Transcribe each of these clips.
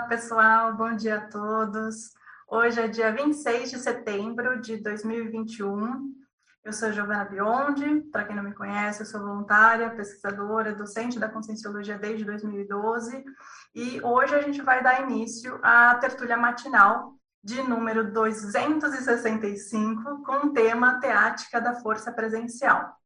Olá, pessoal, bom dia a todos. Hoje é dia 26 de setembro de 2021. Eu sou Giovana Biondi, para quem não me conhece, eu sou voluntária, pesquisadora, docente da Conscienciologia desde 2012, e hoje a gente vai dar início à tertúlia matinal de número 265, com o tema Teática da Força Presencial.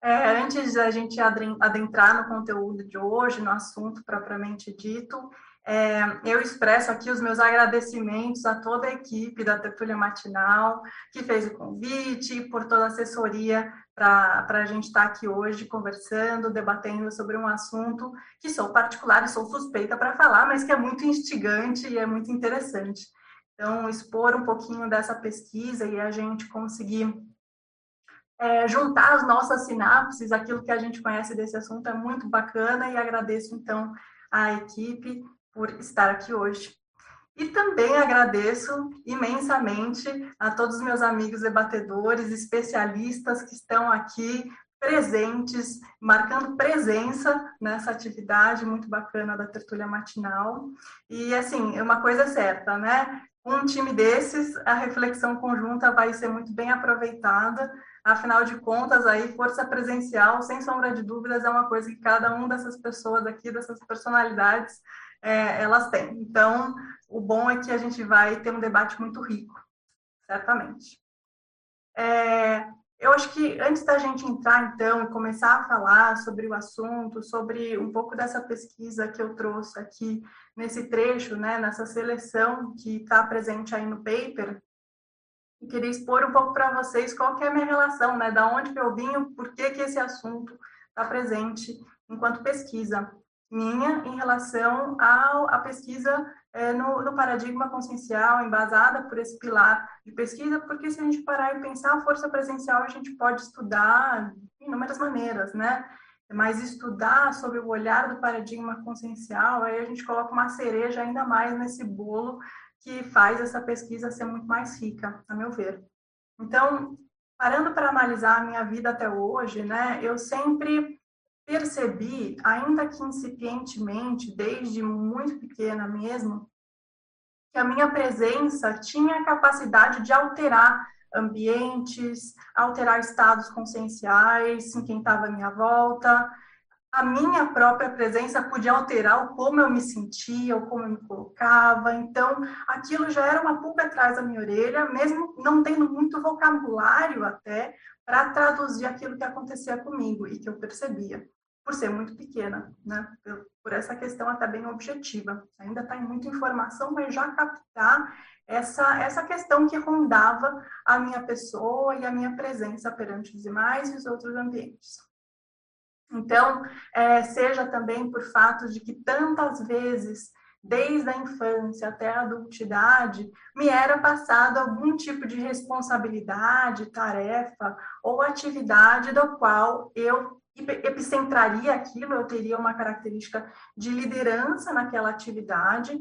É, antes da gente adentrar no conteúdo de hoje, no assunto propriamente dito, é, eu expresso aqui os meus agradecimentos a toda a equipe da Tertúlia Matinal, que fez o convite, por toda a assessoria para a gente estar tá aqui hoje conversando, debatendo sobre um assunto que sou particular e sou suspeita para falar, mas que é muito instigante e é muito interessante. Então, expor um pouquinho dessa pesquisa e a gente conseguir é, juntar as nossas sinapses, aquilo que a gente conhece desse assunto é muito bacana e agradeço então à equipe por estar aqui hoje. E também agradeço imensamente a todos os meus amigos debatedores, especialistas que estão aqui presentes, marcando presença nessa atividade muito bacana da tertúlia matinal. E assim, uma coisa é certa, né? Um time desses, a reflexão conjunta vai ser muito bem aproveitada, Afinal de contas, aí, força presencial, sem sombra de dúvidas, é uma coisa que cada uma dessas pessoas aqui, dessas personalidades, é, elas têm. Então, o bom é que a gente vai ter um debate muito rico, certamente. É, eu acho que antes da gente entrar, então, e começar a falar sobre o assunto, sobre um pouco dessa pesquisa que eu trouxe aqui nesse trecho, né, nessa seleção que está presente aí no paper, e queria expor um pouco para vocês qual que é a minha relação, né, da onde que eu vim, por que que esse assunto está presente enquanto pesquisa minha em relação ao, à pesquisa é, no, no, paradigma consciencial, embasada por esse pilar de pesquisa, porque se a gente parar e pensar a força presencial, a gente pode estudar de inúmeras maneiras, né? Mas estudar sobre o olhar do paradigma consciencial, aí a gente coloca uma cereja ainda mais nesse bolo que faz essa pesquisa ser muito mais rica, a meu ver. Então, parando para analisar a minha vida até hoje, né, eu sempre percebi, ainda que incipientemente, desde muito pequena mesmo, que a minha presença tinha a capacidade de alterar ambientes, alterar estados conscienciais em quem estava à minha volta, a minha própria presença podia alterar como eu me sentia, o como eu me colocava. Então, aquilo já era uma pulga atrás da minha orelha, mesmo não tendo muito vocabulário até para traduzir aquilo que acontecia comigo e que eu percebia, por ser muito pequena, né? Por essa questão até bem objetiva. Ainda está em muita informação, mas já captar essa, essa questão que rondava a minha pessoa e a minha presença perante os demais e os outros ambientes. Então, é, seja também por fato de que tantas vezes, desde a infância até a adultidade, me era passado algum tipo de responsabilidade, tarefa ou atividade do qual eu epicentraria aquilo, eu teria uma característica de liderança naquela atividade,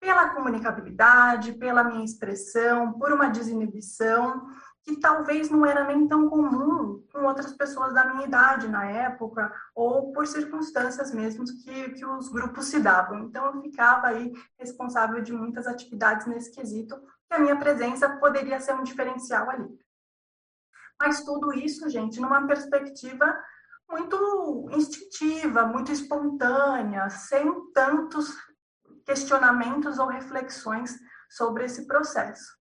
pela comunicabilidade, pela minha expressão, por uma desinibição, que talvez não era nem tão comum com outras pessoas da minha idade na época, ou por circunstâncias mesmo que, que os grupos se davam. Então, eu ficava aí responsável de muitas atividades nesse quesito, que a minha presença poderia ser um diferencial ali. Mas tudo isso, gente, numa perspectiva muito instintiva, muito espontânea, sem tantos questionamentos ou reflexões sobre esse processo.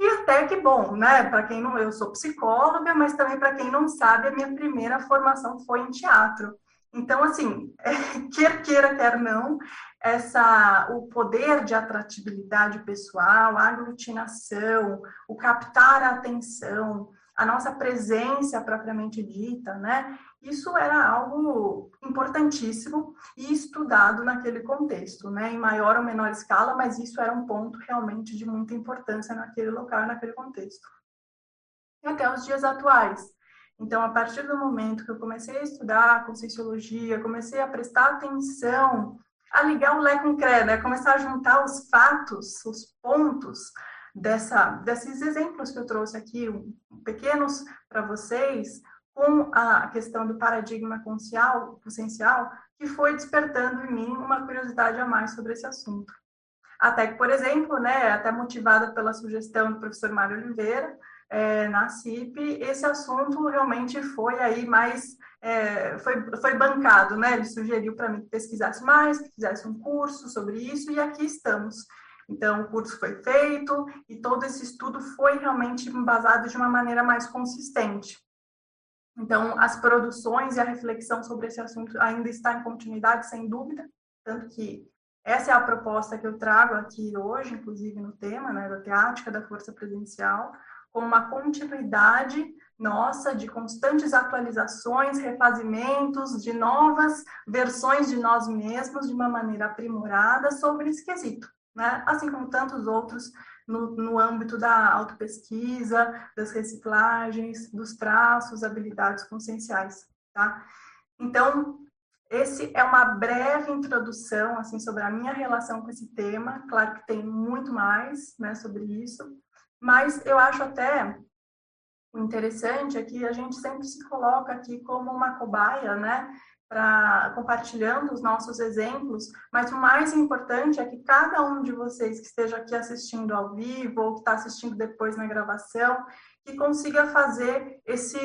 E até que bom, né? Para quem não, eu sou psicóloga, mas também para quem não sabe, a minha primeira formação foi em teatro. Então, assim, quer queira, quer não, essa, o poder de atratividade pessoal, a aglutinação, o captar a atenção, a nossa presença propriamente dita, né? Isso era algo importantíssimo e estudado naquele contexto, né? Em maior ou menor escala, mas isso era um ponto realmente de muita importância naquele local, naquele contexto. E até os dias atuais. Então, a partir do momento que eu comecei a estudar conscienciologia, comecei a prestar atenção, a ligar o Lé com o CRE, né? Começar a juntar os fatos, os pontos, dessa, desses exemplos que eu trouxe aqui, pequenos para vocês, com a questão do paradigma consciencial, que foi despertando em mim uma curiosidade a mais sobre esse assunto. Até que, por exemplo, né, até motivada pela sugestão do professor Mário Oliveira, é, na CIP, esse assunto realmente foi aí mais, é, foi, foi bancado, né? Ele sugeriu para mim que pesquisasse mais, que fizesse um curso sobre isso, e aqui estamos. Então, o curso foi feito e todo esse estudo foi realmente embasado de uma maneira mais consistente. Então, as produções e a reflexão sobre esse assunto ainda está em continuidade, sem dúvida, tanto que essa é a proposta que eu trago aqui hoje, inclusive no tema né, da teática da força presencial, como uma continuidade nossa de constantes atualizações, refazimentos, de novas versões de nós mesmos de uma maneira aprimorada sobre esse quesito, né? assim como tantos outros no, no âmbito da autopesquisa, das reciclagens, dos traços, habilidades conscienciais. Tá? Então, esse é uma breve introdução assim sobre a minha relação com esse tema. Claro que tem muito mais, né, sobre isso, mas eu acho até interessante é que a gente sempre se coloca aqui como uma cobaia, né? Para compartilhando os nossos exemplos, mas o mais importante é que cada um de vocês que esteja aqui assistindo ao vivo ou que está assistindo depois na gravação, que consiga fazer esse,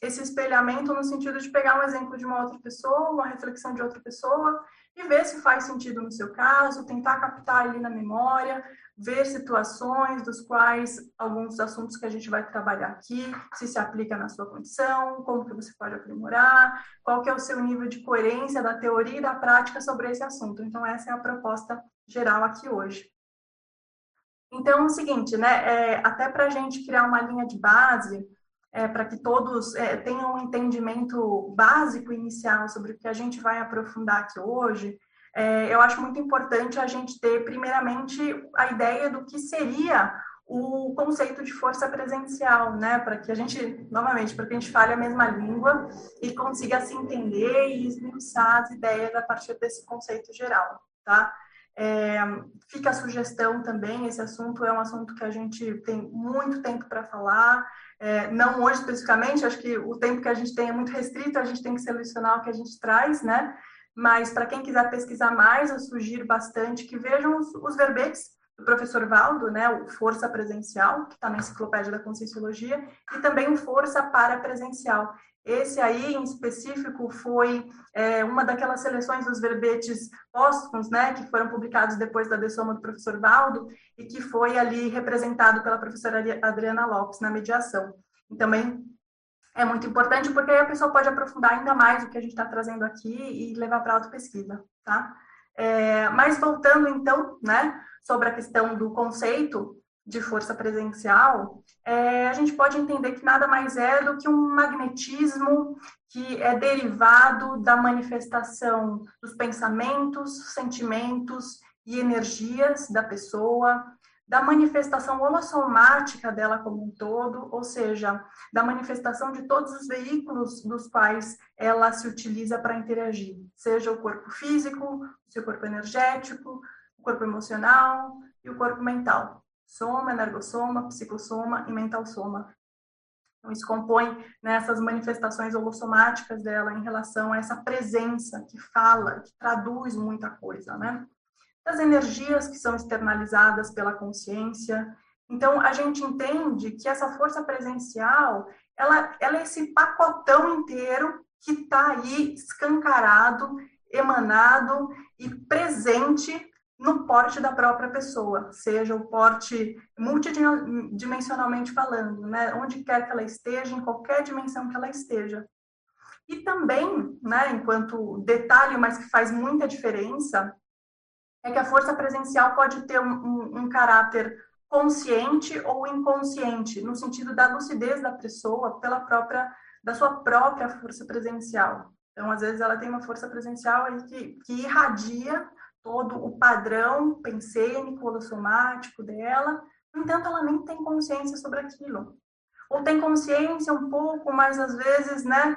esse espelhamento no sentido de pegar um exemplo de uma outra pessoa, uma reflexão de outra pessoa e ver se faz sentido no seu caso, tentar captar ali na memória, ver situações dos quais alguns assuntos que a gente vai trabalhar aqui, se se aplica na sua condição, como que você pode aprimorar, qual que é o seu nível de coerência da teoria e da prática sobre esse assunto. Então, essa é a proposta geral aqui hoje. Então, é o seguinte, né, é, até para a gente criar uma linha de base, é, para que todos é, tenham um entendimento básico inicial sobre o que a gente vai aprofundar aqui hoje, é, eu acho muito importante a gente ter, primeiramente, a ideia do que seria o conceito de força presencial, né, para que a gente, novamente, para que a gente fale a mesma língua e consiga se entender e esmiuçar as ideias a partir desse conceito geral, tá? É, fica a sugestão também, esse assunto é um assunto que a gente tem muito tempo para falar, é, não hoje especificamente, acho que o tempo que a gente tem é muito restrito, a gente tem que selecionar o que a gente traz, né? Mas para quem quiser pesquisar mais, eu sugiro bastante que vejam os, os verbetes do professor Valdo, né, o Força Presencial, que está na Enciclopédia da Conscienciologia, e também o Força Parapresencial. Esse aí, em específico, foi é, uma daquelas seleções dos verbetes póstumos, né, que foram publicados depois da dessoma do professor Valdo, e que foi ali representado pela professora Adriana Lopes na mediação. E também é muito importante porque aí a pessoa pode aprofundar ainda mais o que a gente está trazendo aqui e levar para a auto-pesquisa, tá? É, mas voltando então, né, sobre a questão do conceito de força presencial, é, a gente pode entender que nada mais é do que um magnetismo que é derivado da manifestação dos pensamentos, sentimentos e energias da pessoa, da manifestação holossomática dela como um todo, ou seja, da manifestação de todos os veículos dos quais ela se utiliza para interagir, seja o corpo físico, o seu corpo energético, o corpo emocional e o corpo mental. Soma, energossoma, psicossoma e mental soma. Então, isso compõe nessas manifestações holossomáticas dela em relação a essa presença que fala, que traduz muita coisa, né? Das energias que são externalizadas pela consciência. Então, a gente entende que essa força presencial, ela, ela é esse pacotão inteiro que está aí escancarado, emanado e presente no porte da própria pessoa, seja o porte multidimensionalmente falando, né, onde quer que ela esteja, em qualquer dimensão que ela esteja. E também, né, enquanto detalhe, mas que faz muita diferença, é que a força presencial pode ter um, um, um caráter consciente ou inconsciente, no sentido da lucidez da pessoa pela própria, da sua própria força presencial. Então, às vezes, ela tem uma força presencial que, que irradia todo o padrão pensênico, holossomático dela, no entanto, ela nem tem consciência sobre aquilo. Ou tem consciência um pouco, mas às vezes, né,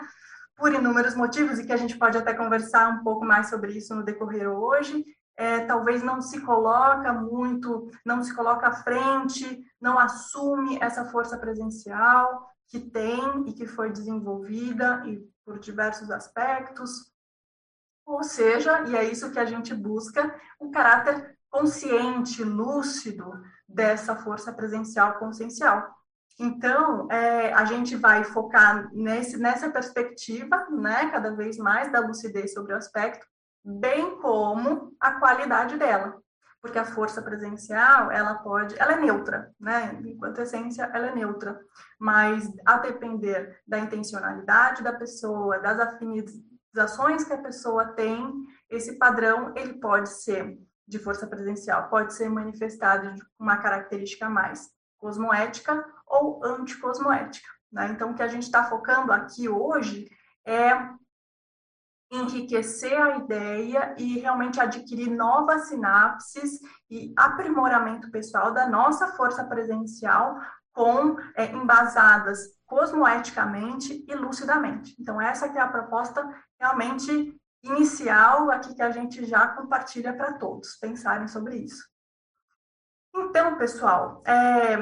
por inúmeros motivos, e que a gente pode até conversar um pouco mais sobre isso no decorrer hoje, é, talvez não se coloca muito, não se coloca à frente, não assume essa força presencial, que tem e que foi desenvolvida e por diversos aspectos. Ou seja, e é isso que a gente busca, um caráter consciente, lúcido dessa força presencial consciencial. Então, é, a gente vai focar nesse, nessa perspectiva, né, cada vez mais da lucidez sobre o aspecto, bem como a qualidade dela, porque a força presencial, ela pode, ela é neutra, né, enquanto essência, ela é neutra, mas a depender da intencionalidade da pessoa, das afinizações que a pessoa tem, esse padrão, ele pode ser de força presencial, pode ser manifestado de uma característica mais cosmoética ou anticosmoética. Né? Então, o que a gente está focando aqui hoje é enriquecer a ideia e realmente adquirir novas sinapses e aprimoramento pessoal da nossa força presencial com é, embasadas cosmoeticamente e lucidamente. Então essa que é a proposta realmente inicial aqui que a gente já compartilha para todos pensarem sobre isso. Então, pessoal, é,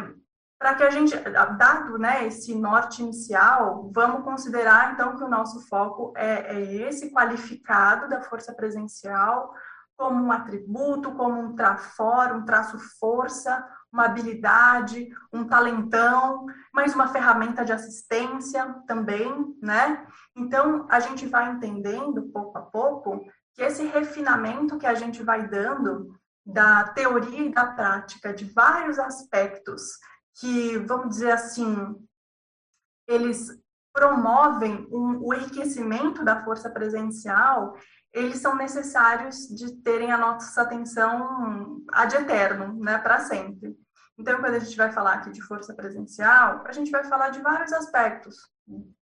para que a gente, dado né, esse norte inicial, vamos considerar então que o nosso foco é, é esse qualificado da força presencial como um atributo, como um trafor, um traço força, uma habilidade, um talentão, mais uma ferramenta de assistência também, né? Então, a gente vai entendendo pouco a pouco que esse refinamento que a gente vai dando da teoria e da prática de vários aspectos que, vamos dizer assim, eles promovem um, o enriquecimento da força presencial, eles são necessários de terem a nossa atenção ad eterno, né, para sempre. Então, quando a gente vai falar aqui de força presencial, a gente vai falar de vários aspectos,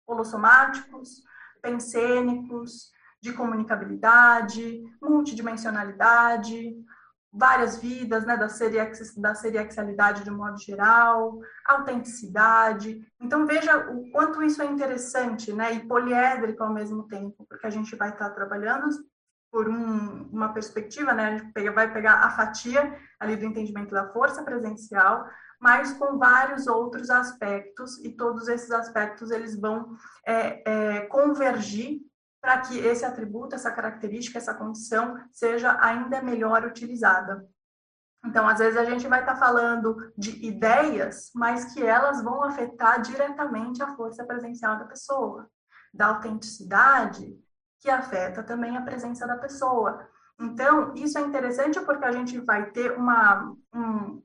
holossomáticos, pensênicos, de comunicabilidade, multidimensionalidade, várias vidas, né, da, seriex, da de modo geral, autenticidade. Então, veja o quanto isso é interessante, né, e poliédrico ao mesmo tempo, porque a gente vai estar trabalhando por um, uma perspectiva, né, a gente pega, vai pegar a fatia ali do entendimento da força presencial, mas com vários outros aspectos, e todos esses aspectos, eles vão é, é, convergir para que esse atributo, essa característica, essa condição seja ainda melhor utilizada. Então, às vezes a gente vai estar tá falando de ideias, mas que elas vão afetar diretamente a força presencial da pessoa, da autenticidade, que afeta também a presença da pessoa. Então, isso é interessante porque a gente vai ter uma, um,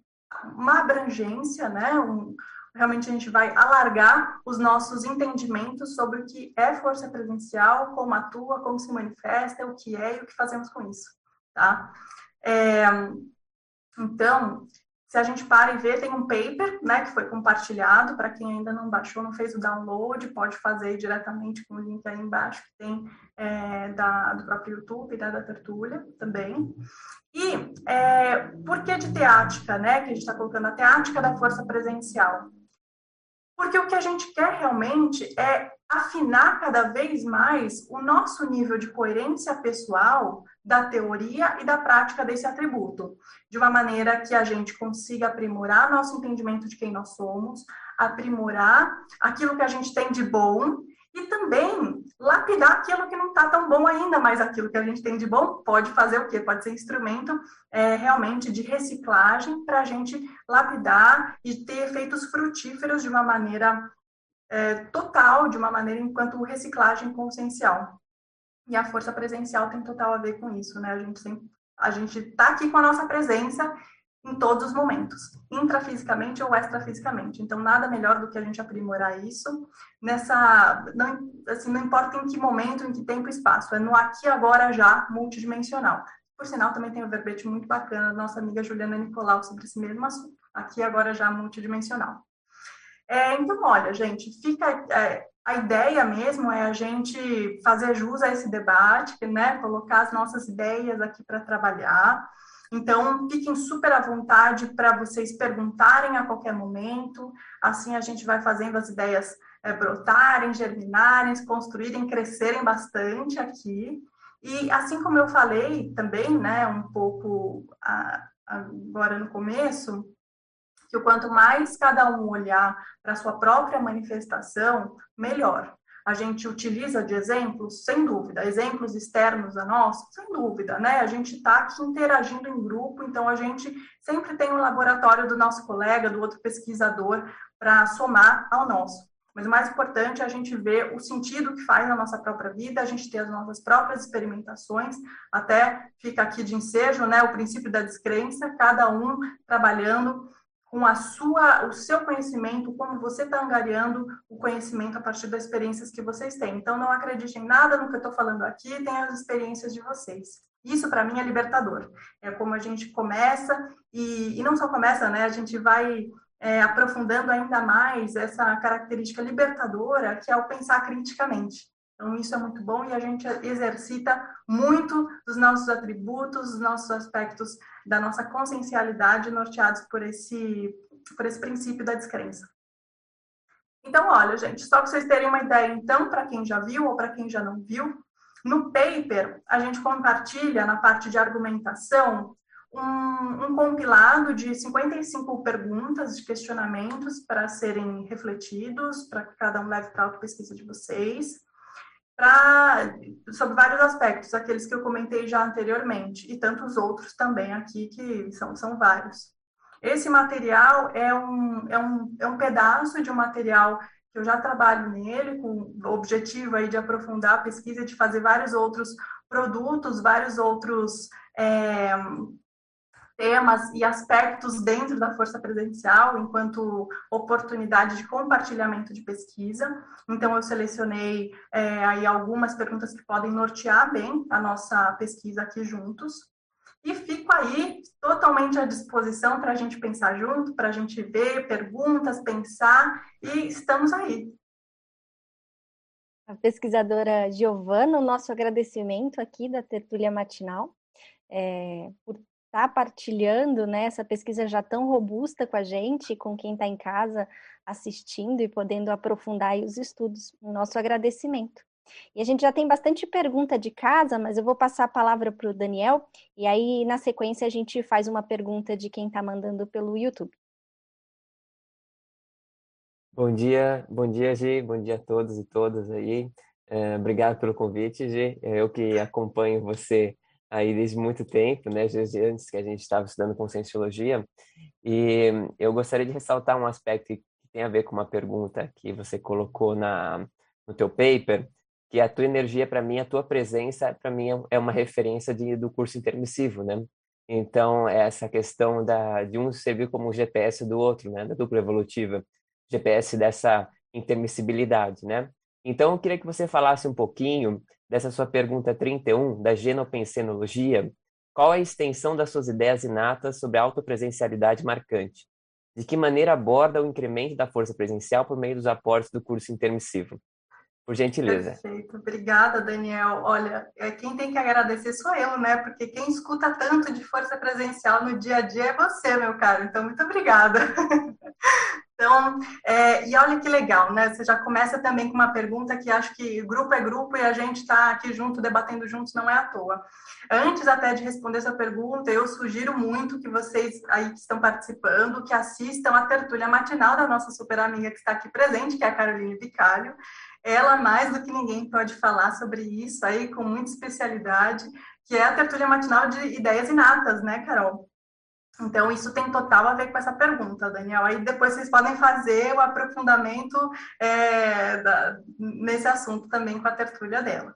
uma abrangência, né, um, realmente a gente vai alargar os nossos entendimentos sobre o que é força presencial, como atua, como se manifesta, o que é e o que fazemos com isso, tá? É, então, se a gente para e vê, tem um paper, né, que foi compartilhado, para quem ainda não baixou, não fez o download, pode fazer diretamente com o link aí embaixo, que tem é, da, do próprio YouTube, né, da Tertúlia também. E é, por que de teática, né, que a gente está colocando a teática da força presencial? Porque o que a gente quer realmente é afinar cada vez mais o nosso nível de coerência pessoal da teoria e da prática desse atributo, de uma maneira que a gente consiga aprimorar nosso entendimento de quem nós somos, aprimorar aquilo que a gente tem de bom e também lapidar aquilo que não está tão bom ainda, mas aquilo que a gente tem de bom pode fazer o quê? Pode ser instrumento é, realmente de reciclagem para a gente lapidar e ter efeitos frutíferos de uma maneira é, total, de uma maneira enquanto reciclagem consciencial. E a força presencial tem total a ver com isso, né? A gente sempre, a gente está aqui com a nossa presença em todos os momentos, intrafisicamente ou extrafisicamente. Então, nada melhor do que a gente aprimorar isso nessa, não, assim, não importa em que momento, em que tempo e espaço, é no aqui, agora, já, multidimensional. Por sinal, também tem um verbete muito bacana da nossa amiga Juliana Nicolau sobre esse mesmo assunto, aqui, agora, já, multidimensional. É, então, olha, gente, fica é, a ideia mesmo é a gente fazer jus a esse debate, né, colocar as nossas ideias aqui para trabalhar, então, fiquem super à vontade para vocês perguntarem a qualquer momento. Assim, a gente vai fazendo as ideias é, brotarem, germinarem, construírem, crescerem bastante aqui. E assim como eu falei também, né, um pouco a, agora no começo, que quanto mais cada um olhar para a sua própria manifestação, melhor. A gente utiliza de exemplos, sem dúvida, exemplos externos a nós, sem dúvida, né? A gente está aqui interagindo em grupo, então a gente sempre tem um laboratório do nosso colega, do outro pesquisador, para somar ao nosso. Mas o mais importante é a gente ver o sentido que faz na nossa própria vida, a gente ter as nossas próprias experimentações, até fica aqui de ensejo, né, o princípio da descrença, cada um trabalhando com a sua, o seu conhecimento, como você está angariando o conhecimento a partir das experiências que vocês têm. Então, não acredite em nada no que eu estou falando aqui, tem as experiências de vocês. Isso, para mim, é libertador. É como a gente começa, e, e não só começa, né, a gente vai é, aprofundando ainda mais essa característica libertadora, que é o pensar criticamente. Então, isso é muito bom e a gente exercita muito dos nossos atributos, dos nossos aspectos da nossa consciencialidade norteados por esse, por esse princípio da descrença. Então, olha, gente, só para vocês terem uma ideia, então, para quem já viu ou para quem já não viu, no paper, a gente compartilha na parte de argumentação um, um, compilado de 55 perguntas, de questionamentos para serem refletidos, para que cada um leve para a pesquisa de vocês, pra, sobre vários aspectos, aqueles que eu comentei já anteriormente, e tantos outros também aqui, que são, são vários. Esse material é um, é, um, é um pedaço de um material que eu já trabalho nele, com o objetivo aí de aprofundar a pesquisa, de fazer vários outros produtos, vários outros é, temas e aspectos dentro da força presencial, enquanto oportunidade de compartilhamento de pesquisa. Então, eu selecionei é, aí algumas perguntas que podem nortear bem a nossa pesquisa aqui juntos. E fico aí totalmente à disposição para a gente pensar junto, para a gente ver perguntas, pensar, e estamos aí. A pesquisadora Giovana, o nosso agradecimento aqui da Tertúlia Matinal, é, por está partilhando né, essa pesquisa já tão robusta com a gente, com quem está em casa assistindo e podendo aprofundar os estudos. Nosso agradecimento. E a gente já tem bastante pergunta de casa, mas eu vou passar a palavra para o Daniel, e aí na sequência a gente faz uma pergunta de quem está mandando pelo YouTube. Bom dia, bom dia, Gi, bom dia a todos e todas aí. É, obrigado pelo convite, Gi. É, eu que acompanho você aí desde muito tempo, né, desde antes que a gente estava estudando conscienciologia, e eu gostaria de ressaltar um aspecto que tem a ver com uma pergunta que você colocou na no teu paper, que a tua energia para mim, a tua presença para mim é uma referência de, do curso intermissivo, né? Então, é essa questão da, de um servir como o GPS do outro, né? Da dupla evolutiva. GPS dessa intermissibilidade, né? Então, eu queria que você falasse um pouquinho dessa sua pergunta 31, da genopensenologia, qual a extensão das suas ideias inatas sobre a autopresencialidade marcante? De que maneira aborda o incremento da força presencial por meio dos aportes do curso intermissivo? Por gentileza. Perfeito. Obrigada, Daniel. Olha, é, quem tem que agradecer sou eu, né? Porque quem escuta tanto de força presencial no dia a dia é você, meu caro. Então, muito obrigada. Então, é, e olha que legal, né? Você já começa também com uma pergunta que acho que grupo é grupo e a gente está aqui junto, debatendo juntos, não é à toa. Antes até de responder essa pergunta, eu sugiro muito que vocês aí que estão participando, que assistam a tertúlia matinal da nossa super amiga que está aqui presente, que é a Caroline Bicalho. Ela, mais do que ninguém, pode falar sobre isso aí com muita especialidade, que é a tertúlia matinal de ideias inatas, né, Carol? Então, isso tem total a ver com essa pergunta, Daniel. Aí depois vocês podem fazer o aprofundamento é, da, nesse assunto também com a tertúlia dela.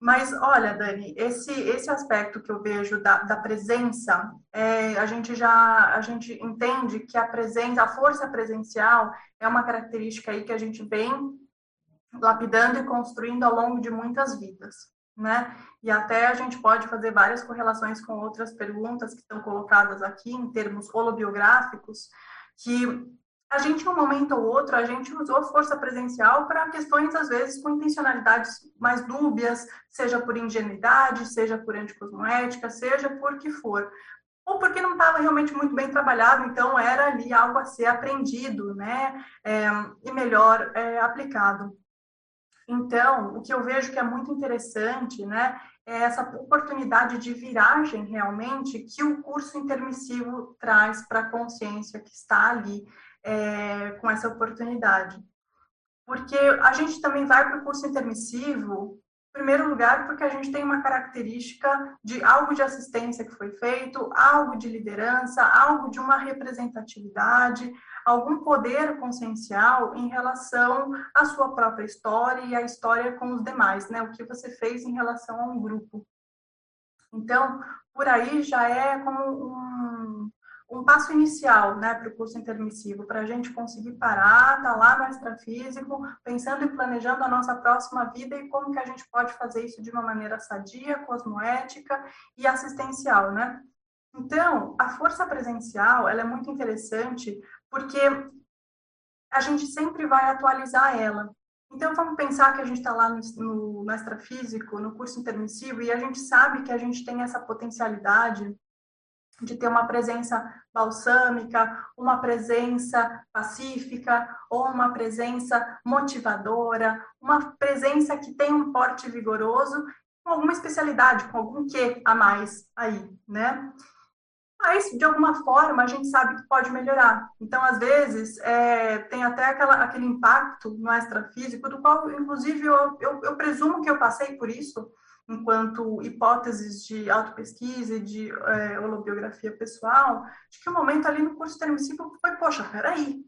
Mas, olha, Dani, esse, esse aspecto que eu vejo da, da presença, é, a gente já a gente entende que a presença, a força presencial é uma característica aí que a gente vem lapidando e construindo ao longo de muitas vidas né? E até a gente pode fazer várias correlações com outras perguntas que estão colocadas aqui em termos holobiográficos, que a gente, um momento ou outro, a gente usou força presencial para questões, às vezes, com intencionalidades mais dúbias, seja por ingenuidade, seja por anticosmoética, seja por que for. Ou porque não estava realmente muito bem trabalhado, então era ali algo a ser aprendido, né? É, e melhor é, aplicado. Então, o que eu vejo que é muito interessante, né, é essa oportunidade de viragem realmente que o curso intermissivo traz para a consciência que está ali é, com essa oportunidade. Porque a gente também vai para o curso intermissivo primeiro lugar, porque a gente tem uma característica de algo de assistência que foi feito, algo de liderança, algo de uma representatividade, algum poder consciencial em relação à sua própria história e à história com os demais, né? O que você fez em relação a um grupo. Então, por aí já é como um, um passo inicial né, para o curso intermissivo, para a gente conseguir parar, estar tá lá no extrafísico, pensando e planejando a nossa próxima vida e como que a gente pode fazer isso de uma maneira sadia, cosmoética e assistencial, né? Então, a força presencial, ela é muito interessante porque a gente sempre vai atualizar ela. Então, vamos pensar que a gente está lá no, no, no extrafísico, no curso intermissivo, e a gente sabe que a gente tem essa potencialidade de ter uma presença balsâmica, uma presença pacífica, ou uma presença motivadora, uma presença que tem um porte vigoroso, com alguma especialidade, com algum quê a mais aí, né? Mas, de alguma forma, a gente sabe que pode melhorar. Então, às vezes, é, tem até aquela, aquele impacto no extrafísico, do qual, inclusive, eu, eu, eu presumo que eu passei por isso, enquanto hipóteses de autopesquisa e de é, holobiografia pessoal, de que o momento ali no curso intermissivo foi, poxa, peraí,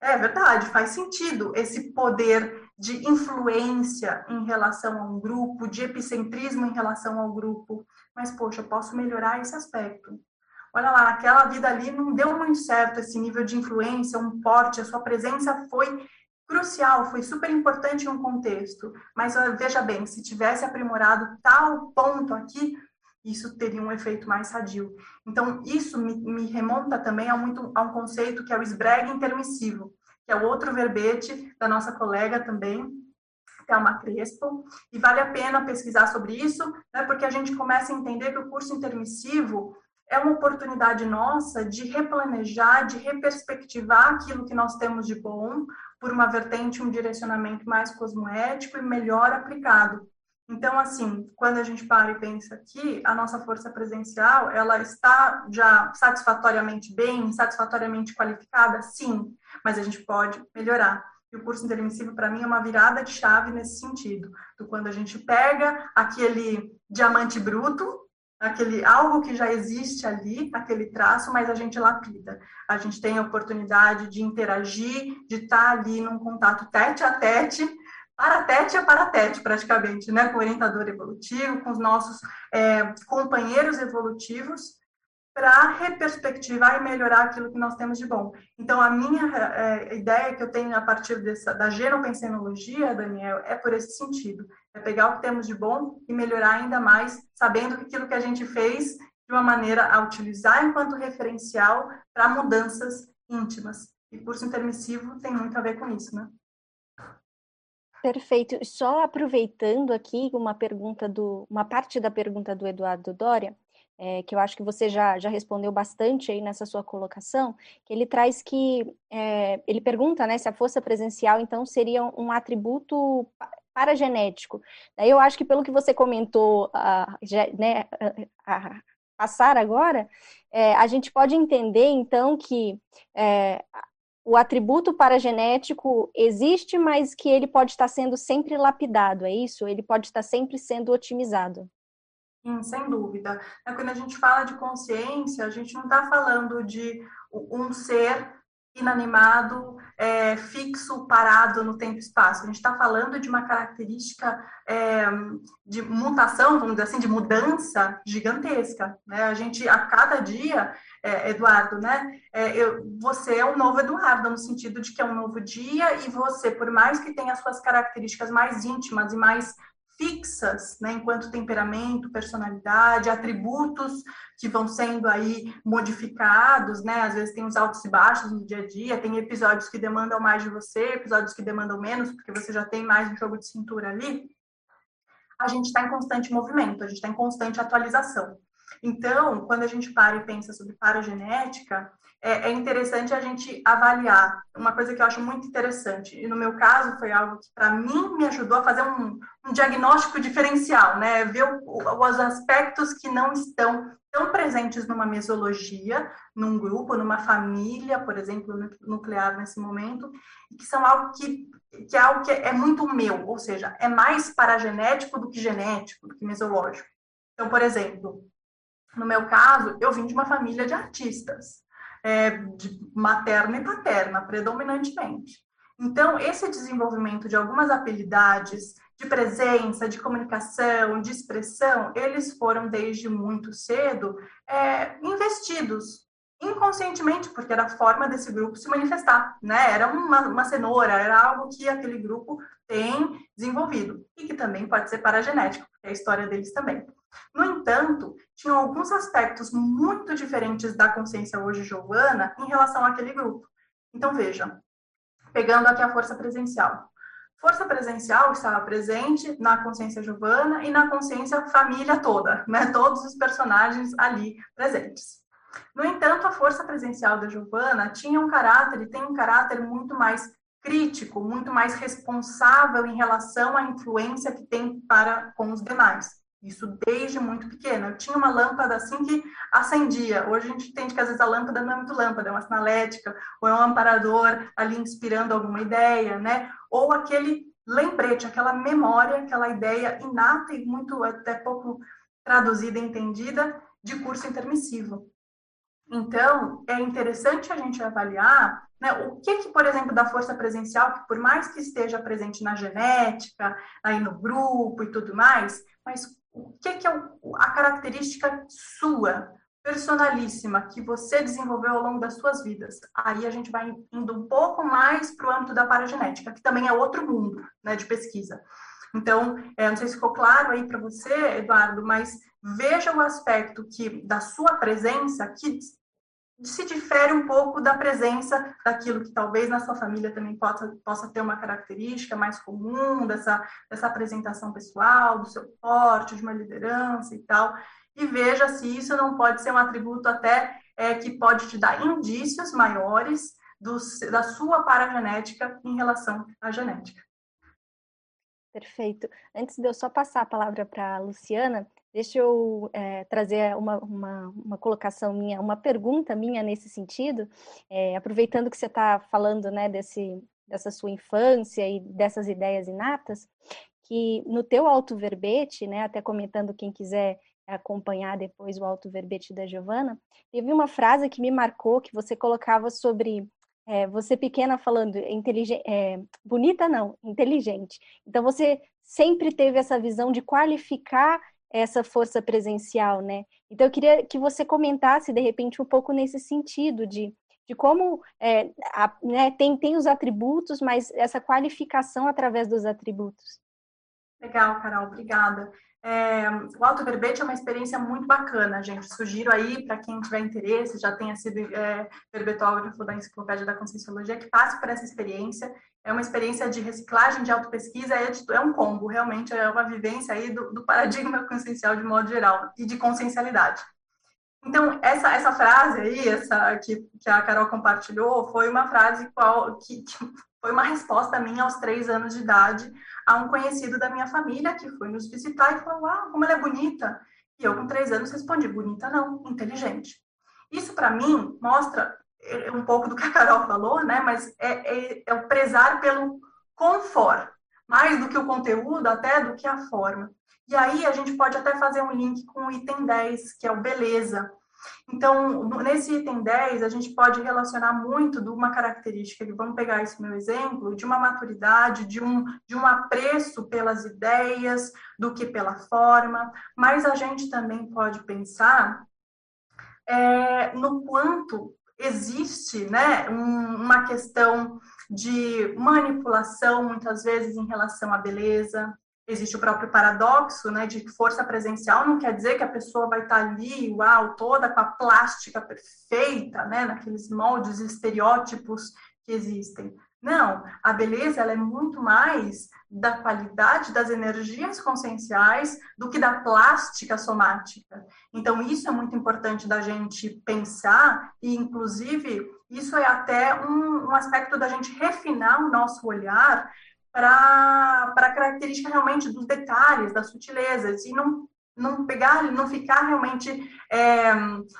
é verdade, faz sentido esse poder de influência em relação a um grupo, de epicentrismo em relação ao grupo, mas, poxa, posso melhorar esse aspecto. Olha lá, aquela vida ali não deu muito certo esse nível de influência, um porte, a sua presença foi crucial, foi super importante em um contexto, mas veja bem, se tivesse aprimorado tal ponto aqui, isso teria um efeito mais sadio. Então, isso me, me remonta também a, muito, a um conceito que é o esbregue intermissivo, que é outro verbete da nossa colega também, Thelma Crespo, e vale a pena pesquisar sobre isso, né, porque a gente começa a entender que o curso intermissivo é uma oportunidade nossa de replanejar, de reperspectivar aquilo que nós temos de bom, por uma vertente, um direcionamento mais cosmoético e melhor aplicado. Então, assim, quando a gente para e pensa aqui, a nossa força presencial, ela está já satisfatoriamente bem, satisfatoriamente qualificada? Sim, mas a gente pode melhorar. E o curso intermissivo, para mim, é uma virada de chave nesse sentido. Do quando a gente pega aquele diamante bruto, aquele algo que já existe ali, aquele traço, mas a gente lapida. A gente tem a oportunidade de interagir, de estar ali num contato tete a tete, para tete a para tete, praticamente, né? com o orientador evolutivo, com os nossos é, companheiros evolutivos, para reperspectivar e melhorar aquilo que nós temos de bom. Então, a minha é, ideia que eu tenho a partir dessa, da genopensenologia, Daniel, é por esse sentido. É pegar o que temos de bom e melhorar ainda mais, sabendo que aquilo que a gente fez de uma maneira a utilizar enquanto referencial para mudanças íntimas. E curso intermissivo tem muito a ver com isso, né? Perfeito. Só aproveitando aqui uma pergunta do, uma parte da pergunta do Eduardo Dória, é, que eu acho que você já, já respondeu bastante aí nessa sua colocação, que ele traz que, é, ele pergunta, né, se a força presencial, então, seria um atributo paragenético. Daí eu acho que pelo que você comentou, né, a passar agora, é, a gente pode entender, então, que é, o atributo paragenético existe, mas que ele pode estar sendo sempre lapidado, é isso? Ele pode estar sempre sendo otimizado. Sim, sem dúvida. É, quando a gente fala de consciência, a gente não está falando de um ser inanimado, é, fixo, parado no tempo e espaço. A gente está falando de uma característica é, de mutação, vamos dizer assim, de mudança gigantesca. Né? A gente, a cada dia, é, Eduardo, né? É, eu, você é um novo Eduardo, no sentido de que é um novo dia e você, por mais que tenha as suas características mais íntimas e mais fixas, né, enquanto temperamento, personalidade, atributos que vão sendo aí modificados, né? Às vezes tem os altos e baixos no dia a dia, tem episódios que demandam mais de você, episódios que demandam menos, porque você já tem mais um jogo de cintura ali. A gente está em constante movimento, a gente está em constante atualização. Então, quando a gente para e pensa sobre paragenética, é, é interessante a gente avaliar. Uma coisa que eu acho muito interessante, e no meu caso foi algo que para mim me ajudou a fazer um, um diagnóstico diferencial, né? Ver o, os aspectos que não estão tão presentes numa mesologia, num grupo, numa família, por exemplo, nuclear nesse momento, e que são algo que, que é algo que é muito meu, ou seja, é mais paragenético do que genético, do que mesológico. Então, por exemplo, no meu caso, eu vim de uma família de artistas é, materna e paterna, predominantemente. Então, esse desenvolvimento de algumas habilidades de presença, de comunicação, de expressão, eles foram desde muito cedo é, investidos inconscientemente, porque era a forma desse grupo se manifestar, né? Era uma, uma cenoura, era algo que aquele grupo tem desenvolvido e que também pode ser paragenético, porque é a história deles também. No entanto, tinham alguns aspectos muito diferentes da consciência hoje giovana em relação àquele grupo. Então, veja, pegando aqui a força presencial. Força presencial estava presente na consciência giovana e na consciência família toda, né? Todos os personagens ali presentes. No entanto, a força presencial da Giovana tinha um caráter e tem um caráter muito mais crítico, muito mais responsável em relação à influência que tem para com os demais. Isso desde muito pequena. Eu tinha uma lâmpada assim que acendia. Hoje a gente entende que às vezes a lâmpada não é muito lâmpada, é uma sinalética, ou é um amparador ali inspirando alguma ideia, né? Ou aquele lembrete, aquela memória, aquela ideia inata e muito até pouco traduzida e entendida de curso intermissivo. Então, é interessante a gente avaliar né, o que, que, por exemplo, da força presencial, que por mais que esteja presente na genética, aí no grupo e tudo mais, mas o que, que é a característica sua, personalíssima, que você desenvolveu ao longo das suas vidas. Aí a gente vai indo um pouco mais para o âmbito da paragenética, que também é outro mundo né, de pesquisa. Então, é, não sei se ficou claro aí para você, Eduardo, mas veja o aspecto que da sua presença que se difere um pouco da presença daquilo que talvez na sua família também possa, possa ter uma característica mais comum, dessa, dessa apresentação pessoal, do seu porte, de uma liderança e tal, e veja se isso não pode ser um atributo até é, que pode te dar indícios maiores do, da sua paragenética em relação à genética. Perfeito. Antes de eu só passar a palavra para a Luciana, Deixa eu é, trazer uma, uma, uma, colocação minha, uma pergunta minha nesse sentido, é, aproveitando que você está falando né, desse, dessa sua infância e dessas ideias inatas, que no teu auto-verbete, né, até comentando quem quiser acompanhar depois o auto-verbete da Giovana, teve uma frase que me marcou, que você colocava sobre é, você pequena falando inteligente, é, bonita não, inteligente. Então você sempre teve essa visão de qualificar essa força presencial, né? Então eu queria que você comentasse de repente um pouco nesse sentido de, de como é, a, né, tem, tem os atributos, mas essa qualificação através dos atributos. Legal, Carol, obrigada. É, o autoverbete é uma experiência muito bacana, gente. Sugiro aí, para quem tiver interesse, já tenha sido é, verbetógrafo da Enciclopédia da Conscienciologia, que passe por essa experiência. É uma experiência de reciclagem, de autopesquisa, é, é um combo, realmente é uma vivência aí do, do paradigma consciencial de modo geral e de consciencialidade. Então, essa, essa frase aí, essa que, que a Carol compartilhou, foi uma frase qual, que, que foi uma resposta minha aos três anos de idade a um conhecido da minha família que foi nos visitar e falou: Ah, como ela é bonita. E eu, com três anos, respondi: Bonita não, inteligente. Isso, para mim, mostra é, um pouco do que a Carol falou, né? Mas é, é, é o prezar pelo conforto, mais do que o conteúdo, até do que a forma. E aí a gente pode até fazer um link com o item 10, que é o beleza. Então, nesse item 10, a gente pode relacionar muito de uma característica, vamos pegar esse meu exemplo, de uma maturidade, de um, de um apreço pelas ideias, do que pela forma, mas a gente também pode pensar é, no quanto existe né, um, uma questão de manipulação, muitas vezes, em relação à beleza, existe o próprio paradoxo, né, de força presencial não quer dizer que a pessoa vai estar ali, uau, toda com a plástica perfeita, né, naqueles moldes estereótipos que existem. Não, a beleza ela é muito mais da qualidade das energias conscienciais do que da plástica somática. Então, isso é muito importante da gente pensar, e inclusive, isso é até um, um aspecto da gente refinar o nosso olhar para a característica realmente dos detalhes, das sutilezas, e não não pegar, não ficar realmente é,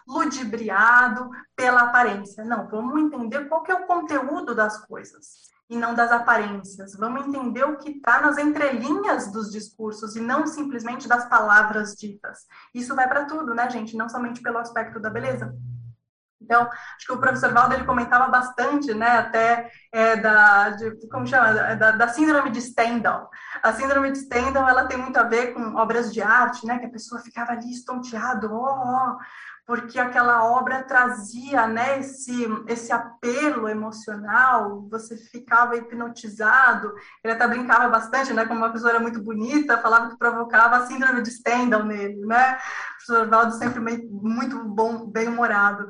ludibriado pela aparência. Não, vamos entender qual que é o conteúdo das coisas e não das aparências. Vamos entender o que está nas entrelinhas dos discursos e não simplesmente das palavras ditas. Isso vai para tudo, né, gente? Não somente pelo aspecto da beleza. Então, acho que o professor Valdo ele comentava bastante, né, até é, da, de, como chama, da, da, síndrome de Stendhal. A síndrome de Stendhal, ela tem muito a ver com obras de arte, né, que a pessoa ficava ali estonteado, oh, oh, porque aquela obra trazia, né, esse, esse apelo emocional, você ficava hipnotizado. Ele até brincava bastante, né, como uma pessoa era muito bonita, falava que provocava a síndrome de Stendhal nele, né. O professor Valdo sempre muito bom, bem-humorado.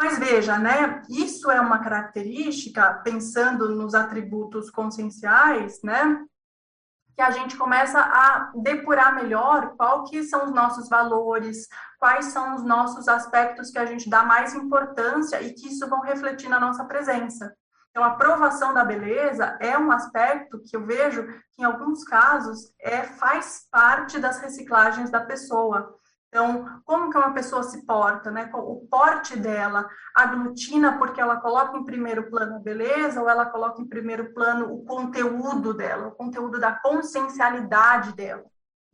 Mas veja, né, isso é uma característica, pensando nos atributos conscienciais, né, que a gente começa a depurar melhor qual que são os nossos valores, quais são os nossos aspectos que a gente dá mais importância e que isso vão refletir na nossa presença. Então, a aprovação da beleza é um aspecto que eu vejo que, em alguns casos, é, faz parte das reciclagens da pessoa. Então, como que uma pessoa se porta, né? O porte dela aglutina porque ela coloca em primeiro plano a beleza ou ela coloca em primeiro plano o conteúdo dela, o conteúdo da consciencialidade dela.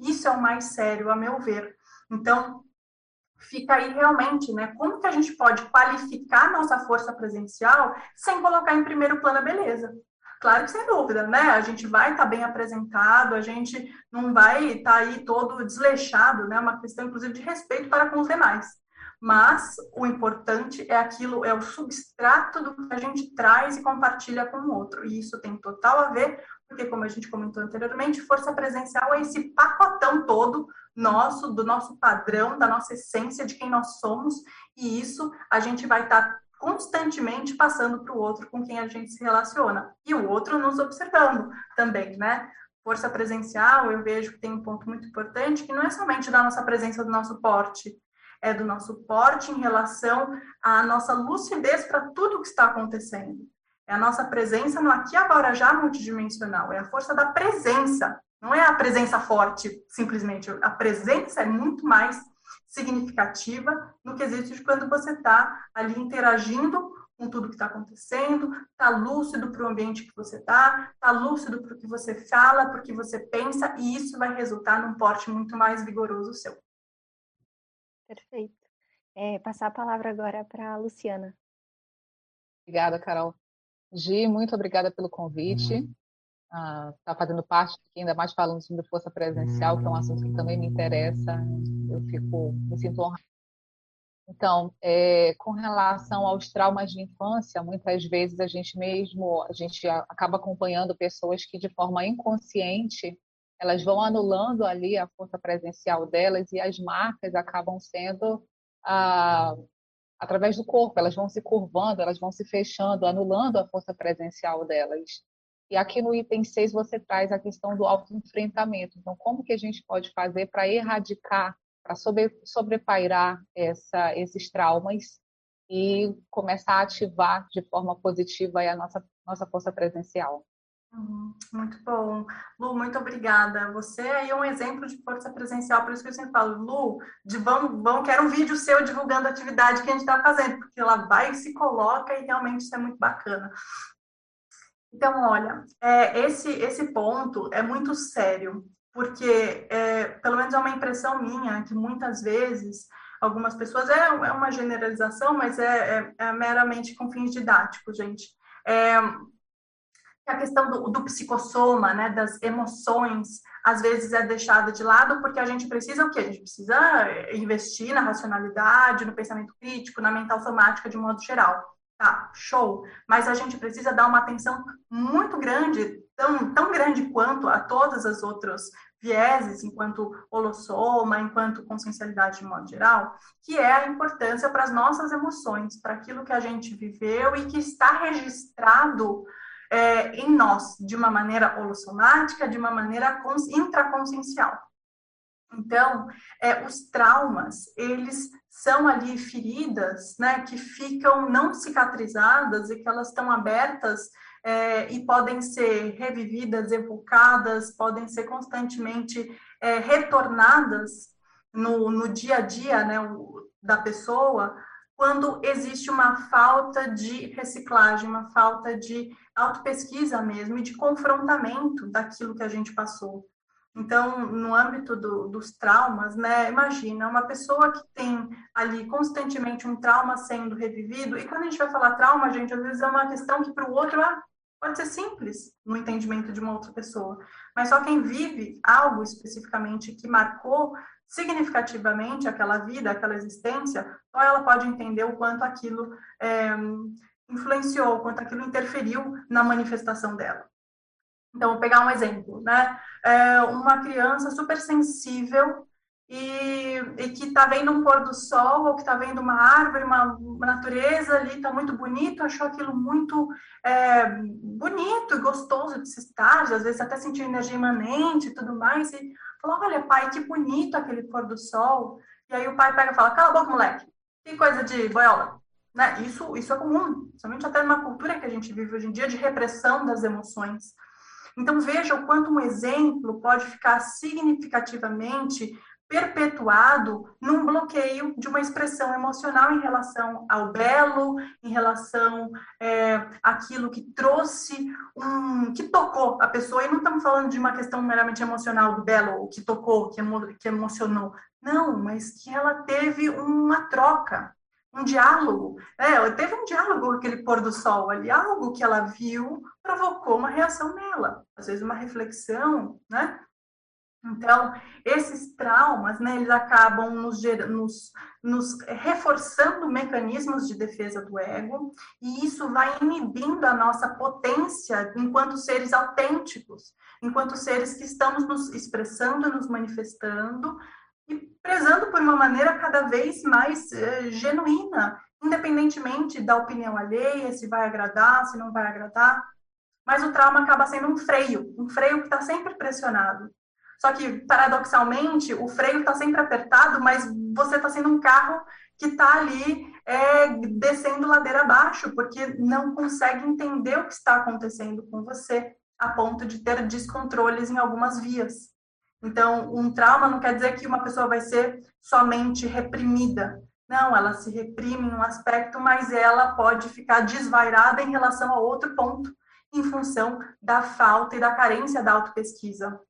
Isso é o mais sério, a meu ver. Então, fica aí realmente, né? Como que a gente pode qualificar nossa força presencial sem colocar em primeiro plano a beleza? Claro que sem dúvida, né? A gente vai estar tá bem apresentado, a gente não vai estar tá aí todo desleixado, né? Uma questão, inclusive, de respeito para com os demais. Mas o importante é aquilo, é o substrato do que a gente traz e compartilha com o outro. E isso tem total a ver, porque, como a gente comentou anteriormente, força presencial é esse pacotão todo nosso, do nosso padrão, da nossa essência, de quem nós somos, e isso a gente vai estar tá constantemente passando para o outro com quem a gente se relaciona. E o outro nos observando também, né? Força presencial, eu vejo que tem um ponto muito importante, que não é somente da nossa presença, do nosso porte, é do nosso porte em relação à nossa lucidez para tudo que está acontecendo. É a nossa presença no aqui agora já multidimensional, é a força da presença, não é a presença forte, simplesmente. A presença é muito mais significativa no quesito de quando você está ali interagindo com tudo que está acontecendo, está lúcido para o ambiente que você está, está lúcido para o que você fala, para o que você pensa, e isso vai resultar num porte muito mais vigoroso seu. Perfeito. É, passar a palavra agora para a Luciana. Obrigada, Carol. Gi, muito obrigada pelo convite. Está fazendo parte, ainda mais falando sobre força presencial, que é um assunto que também me interessa eu fico, me sinto honrada. Então, é, com relação aos traumas de infância, muitas vezes a gente mesmo, a gente acaba acompanhando pessoas que de forma inconsciente elas vão anulando ali a força presencial delas e as marcas acabam sendo ah, através do corpo, elas vão se curvando, elas vão se fechando, anulando a força presencial delas. E aqui no item 6 você traz a questão do autoenfrentamento. Então, como que a gente pode fazer para erradicar para sobre, sobrepairar essa, esses traumas e começar a ativar de forma positiva a nossa, nossa força presencial. Uhum, muito bom. Lu, muito obrigada. Você aí é um exemplo de força presencial, por isso que eu sempre falo, Lu, de vamos, vamos, quero um vídeo seu divulgando a atividade que a gente está fazendo, porque ela vai e se coloca e realmente isso é muito bacana. Então, olha, é, esse, esse ponto é muito sério porque, é, pelo menos é uma impressão minha, que muitas vezes algumas pessoas, é, é uma generalização, mas é, é, é meramente com fins didáticos, gente. É, a questão do, do psicossoma, né, das emoções, às vezes é deixada de lado porque a gente precisa o quê? A gente precisa investir na racionalidade, no pensamento crítico, na mental somática de modo geral. Tá, show. Mas a gente precisa dar uma atenção muito grande, tão, tão grande quanto a todas as outras vieses, enquanto holossoma, enquanto consciencialidade de modo geral, que é a importância para as nossas emoções, para aquilo que a gente viveu e que está registrado é, em nós, de uma maneira holossomática, de uma maneira intraconsciencial. Então, é, os traumas, eles são ali feridas, né, que ficam não cicatrizadas e que elas estão abertas é, e podem ser revividas, evocadas, podem ser constantemente é, retornadas no, no dia a dia, né, o, da pessoa, quando existe uma falta de reciclagem, uma falta de autopesquisa mesmo e de confrontamento daquilo que a gente passou. Então, no âmbito do, dos traumas, né, imagina uma pessoa que tem ali constantemente um trauma sendo revivido, e quando a gente vai falar trauma, gente, às vezes é uma questão que para o outro ah, pode ser simples no entendimento de uma outra pessoa, mas só quem vive algo especificamente que marcou significativamente aquela vida, aquela existência, só ela pode entender o quanto aquilo é, influenciou, o quanto aquilo interferiu na manifestação dela. Então, vou pegar um exemplo, né? É uma criança super sensível e, e que está vendo um pôr do sol ou que está vendo uma árvore, uma, uma natureza ali, está muito bonito, achou aquilo muito é, bonito e gostoso de se estar, às vezes até sentiu energia imanente e tudo mais, e falou, olha pai, que bonito aquele pôr do sol. E aí o pai pega e fala, cala a boca, moleque, que coisa de boiola. Né? Isso, isso é comum, somente até numa cultura que a gente vive hoje em dia de repressão das emoções. Então, veja o quanto um exemplo pode ficar significativamente perpetuado num bloqueio de uma expressão emocional em relação ao belo, em relação é, àquilo que trouxe um, que tocou a pessoa. E não estamos falando de uma questão meramente emocional do belo, que tocou, que, emo, que emocionou. Não, mas que ela teve uma troca, um diálogo. É, teve um diálogo com aquele pôr do sol ali, algo que ela viu provocou uma reação nela, às vezes uma reflexão, né? Então, esses traumas, né, eles acabam nos, nos, nos, reforçando mecanismos de defesa do ego, e isso vai inibindo a nossa potência enquanto seres autênticos, enquanto seres que estamos nos expressando, nos manifestando, e prezando por uma maneira cada vez mais eh, genuína, independentemente da opinião alheia, se vai agradar, se não vai agradar. Mas o trauma acaba sendo um freio, um freio que está sempre pressionado. Só que, paradoxalmente, o freio está sempre apertado, mas você está sendo um carro que está ali é, descendo ladeira abaixo, porque não consegue entender o que está acontecendo com você, a ponto de ter descontroles em algumas vias. Então, um trauma não quer dizer que uma pessoa vai ser somente reprimida. Não, ela se reprime em um aspecto, mas ela pode ficar desvairada em relação a outro ponto, em função da falta e da carência da autopesquisa.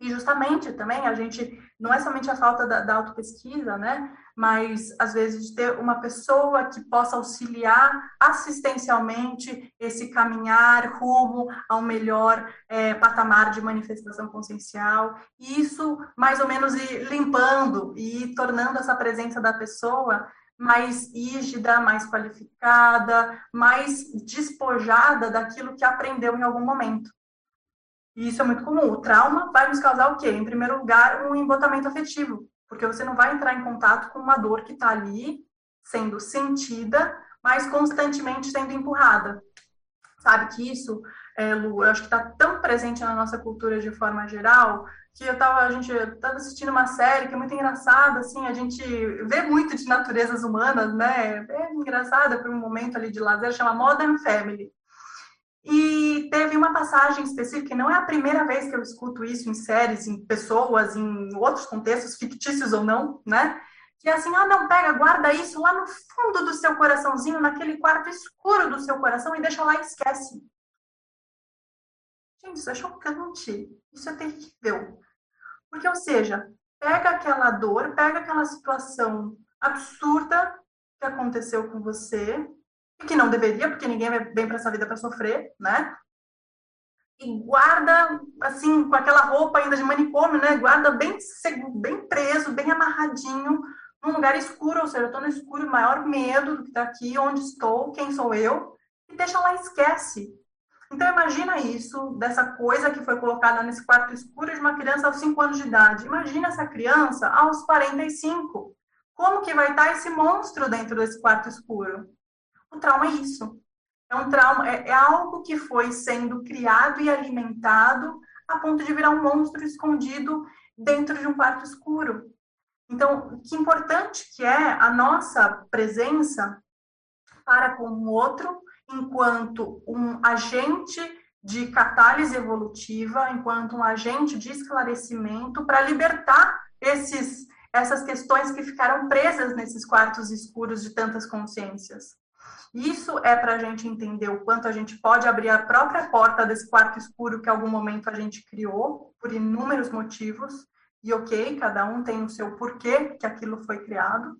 E justamente também a gente, não é somente a falta da, da autopesquisa, né? Mas às vezes de ter uma pessoa que possa auxiliar assistencialmente esse caminhar rumo a um melhor é, patamar de manifestação consciencial. E isso mais ou menos ir limpando e tornando essa presença da pessoa mais rígida, mais qualificada, mais despojada daquilo que aprendeu em algum momento. E isso é muito comum. O trauma vai nos causar o quê? Em primeiro lugar, um embotamento afetivo, porque você não vai entrar em contato com uma dor que está ali sendo sentida, mas constantemente sendo empurrada. Sabe que isso, é, Lu, eu acho que está tão presente na nossa cultura de forma geral, que eu tava, a gente estava assistindo uma série que é muito engraçada, assim, a gente vê muito de naturezas humanas, né? É engraçada por um momento ali de lazer, chama Modern Family. E teve uma passagem específica, e não é a primeira vez que eu escuto isso em séries, em pessoas, em outros contextos, fictícios ou não, né? Que é assim, ah, não, pega, guarda isso lá no fundo do seu coraçãozinho, naquele quarto escuro do seu coração e deixa lá e esquece. Gente, isso é chocante. Isso é terrível. Porque, ou seja, pega aquela dor, pega aquela situação absurda que aconteceu com você, que não deveria, porque ninguém vem para essa vida para sofrer, né? E guarda, assim, com aquela roupa ainda de manicômio, né? Guarda bem, bem preso, bem amarradinho, num lugar escuro, ou seja, eu estou no escuro, maior medo do que está aqui, onde estou, quem sou eu, e deixa lá, esquece. Então, imagina isso, dessa coisa que foi colocada nesse quarto escuro de uma criança aos 5 anos de idade. Imagina essa criança aos 45. Como que vai estar esse monstro dentro desse quarto escuro? O trauma é isso. É um trauma, é, é algo que foi sendo criado e alimentado a ponto de virar um monstro escondido dentro de um quarto escuro. Então, que importante que é a nossa presença para com o outro enquanto um agente de catálise evolutiva, enquanto um agente de esclarecimento para libertar esses essas questões que ficaram presas nesses quartos escuros de tantas consciências. Isso é para a gente entender o quanto a gente pode abrir a própria porta desse quarto escuro que em algum momento a gente criou, por inúmeros motivos, e ok, cada um tem o seu porquê que aquilo foi criado,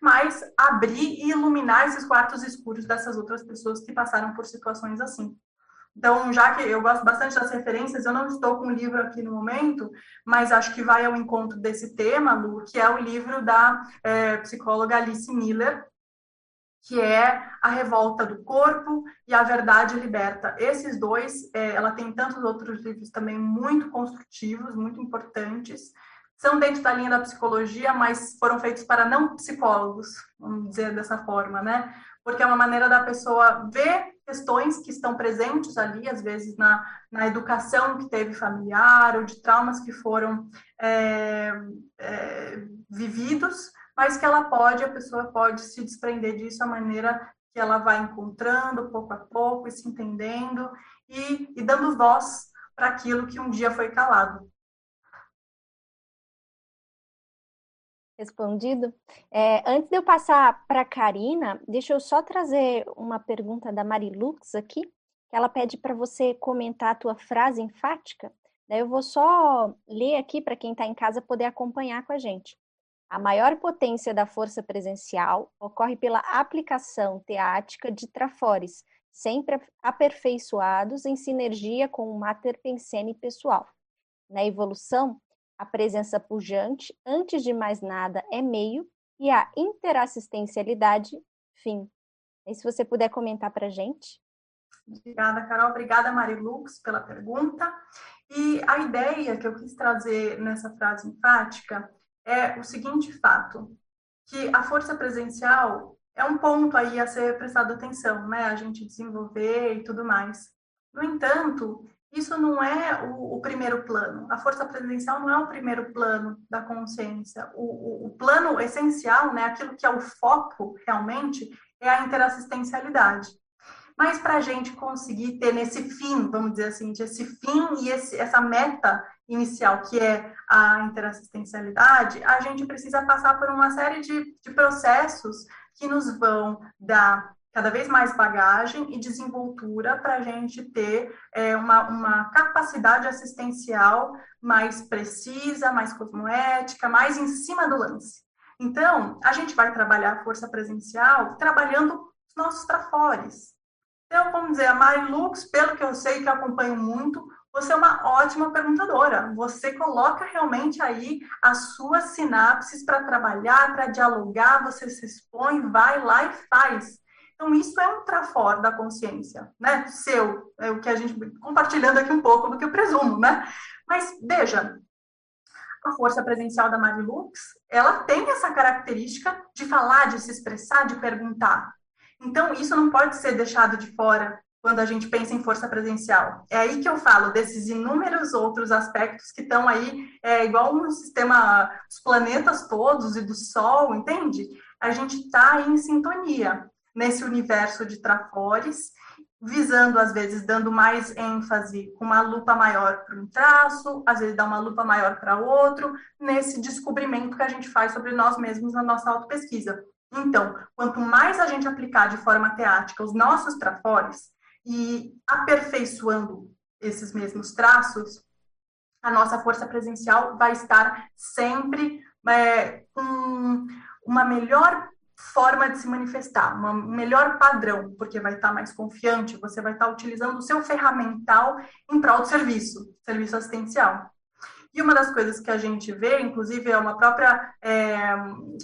mas abrir e iluminar esses quartos escuros dessas outras pessoas que passaram por situações assim. Então, já que eu gosto bastante das referências, eu não estou com o livro aqui no momento, mas acho que vai ao encontro desse tema, Lu, que é o livro da é, psicóloga Alice Miller, que é A Revolta do Corpo e A Verdade Liberta. Esses dois, é, ela tem tantos outros livros também muito construtivos, muito importantes, são dentro da linha da psicologia, mas foram feitos para não psicólogos, vamos dizer dessa forma, né? Porque é uma maneira da pessoa ver questões que estão presentes ali, às vezes na, na educação que teve familiar, ou de traumas que foram é, é, vividos, mas que ela pode, a pessoa pode se desprender disso à maneira que ela vai encontrando pouco a pouco e se entendendo e, e dando voz para aquilo que um dia foi calado. respondido. É, antes de eu passar para a Karina, deixa eu só trazer uma pergunta da Marilux aqui, ela pede para você comentar a tua frase enfática. Daí eu vou só ler aqui para quem está em casa poder acompanhar com a gente. A maior potência da força presencial ocorre pela aplicação teática de trafores, sempre aperfeiçoados em sinergia com o mater pensene pessoal. Na evolução, a presença pujante, antes de mais nada, é meio e a interassistencialidade, fim. E se você puder comentar para gente. Obrigada, Carol. Obrigada, Marilux, pela pergunta. E a ideia que eu quis trazer nessa frase enfática é o seguinte fato, que a força presencial é um ponto aí a ser prestado atenção, né? A gente desenvolver e tudo mais. No entanto, isso não é o, o, primeiro plano. A força presencial não é o primeiro plano da consciência. O, o, o plano essencial, né, aquilo que é o foco realmente, é a interassistencialidade. Mas para a gente conseguir ter nesse fim, vamos dizer assim, esse fim e esse, essa meta inicial, que é a interassistencialidade, a gente precisa passar por uma série de, de processos que nos vão dar cada vez mais bagagem e desenvoltura para a gente ter é, uma, uma capacidade assistencial mais precisa, mais cosmoética, mais em cima do lance. Então, a gente vai trabalhar a força presencial trabalhando os nossos trafores. Então, vamos dizer, a Mari Lux, pelo que eu sei, que eu acompanho muito, você é uma ótima perguntadora. Você coloca realmente aí as suas sinapses para trabalhar, para dialogar, você se expõe, vai lá e faz. Então, isso é um trafor da consciência, né? Seu, é o que a gente compartilhando aqui um pouco do que eu presumo, né? Mas veja, a força presencial da Marilux, ela tem essa característica de falar, de se expressar, de perguntar. Então, isso não pode ser deixado de fora quando a gente pensa em força presencial. É aí que eu falo desses inúmeros outros aspectos que estão aí, é, igual no sistema, os planetas todos e do Sol, entende? A gente está em sintonia nesse universo de trafores, visando, às vezes, dando mais ênfase com uma lupa maior para um traço, às vezes dá uma lupa maior para outro, nesse descobrimento que a gente faz sobre nós mesmos na nossa autopesquisa. Então, quanto mais a gente aplicar de forma teática os nossos trafores e aperfeiçoando esses mesmos traços, a nossa força presencial vai estar sempre é, com uma melhor forma de se manifestar, um melhor padrão, porque vai estar mais confiante, você vai estar utilizando o seu ferramental em prol do serviço, serviço assistencial. E uma das coisas que a gente vê, inclusive, é uma própria é,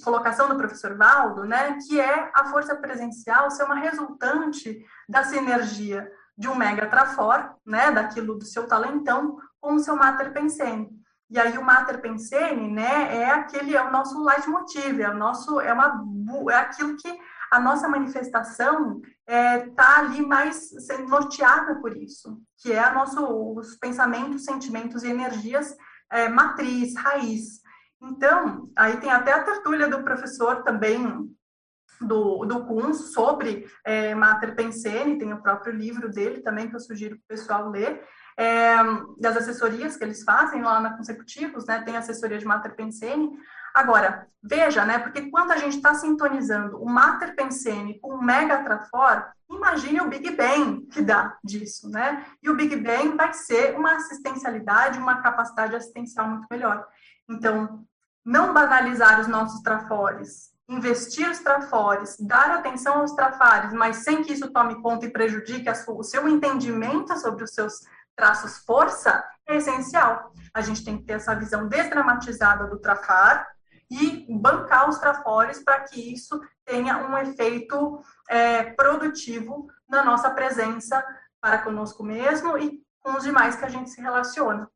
colocação do professor Valdo, né, que é a força presencial ser uma resultante da sinergia de um mega trafor, né, daquilo do seu talentão, com o seu mater pensene. E aí o mater pensene, né, é aquele é o nosso leitmotiv, é o nosso é uma é aquilo que a nossa manifestação está é, tá ali mais sendo norteada por isso, que é nosso, os pensamentos, sentimentos e energias é, matriz, raiz. Então, aí tem até a tertúlia do professor também, do, do Kunz, sobre é, Mater Pensene, tem o próprio livro dele também, que eu sugiro para o pessoal ler, é, das assessorias que eles fazem lá na Consecutivos, né, tem assessoria de Mater Pensene, Agora, veja, né? Porque quando a gente está sintonizando o Mater Pensene com o Mega Trafor, imagine o Big Bang que dá disso, né? E o Big Bang vai ser uma assistencialidade, uma capacidade assistencial muito melhor. Então, não banalizar os nossos trafores, investir os trafores, dar atenção aos trafares, mas sem que isso tome conta e prejudique sua, o seu entendimento sobre os seus traços força, é essencial. A gente tem que ter essa visão desdramatizada do trafar, e bancar os trafores para que isso tenha um efeito é, produtivo na nossa presença para conosco mesmo e com os demais que a gente se relaciona.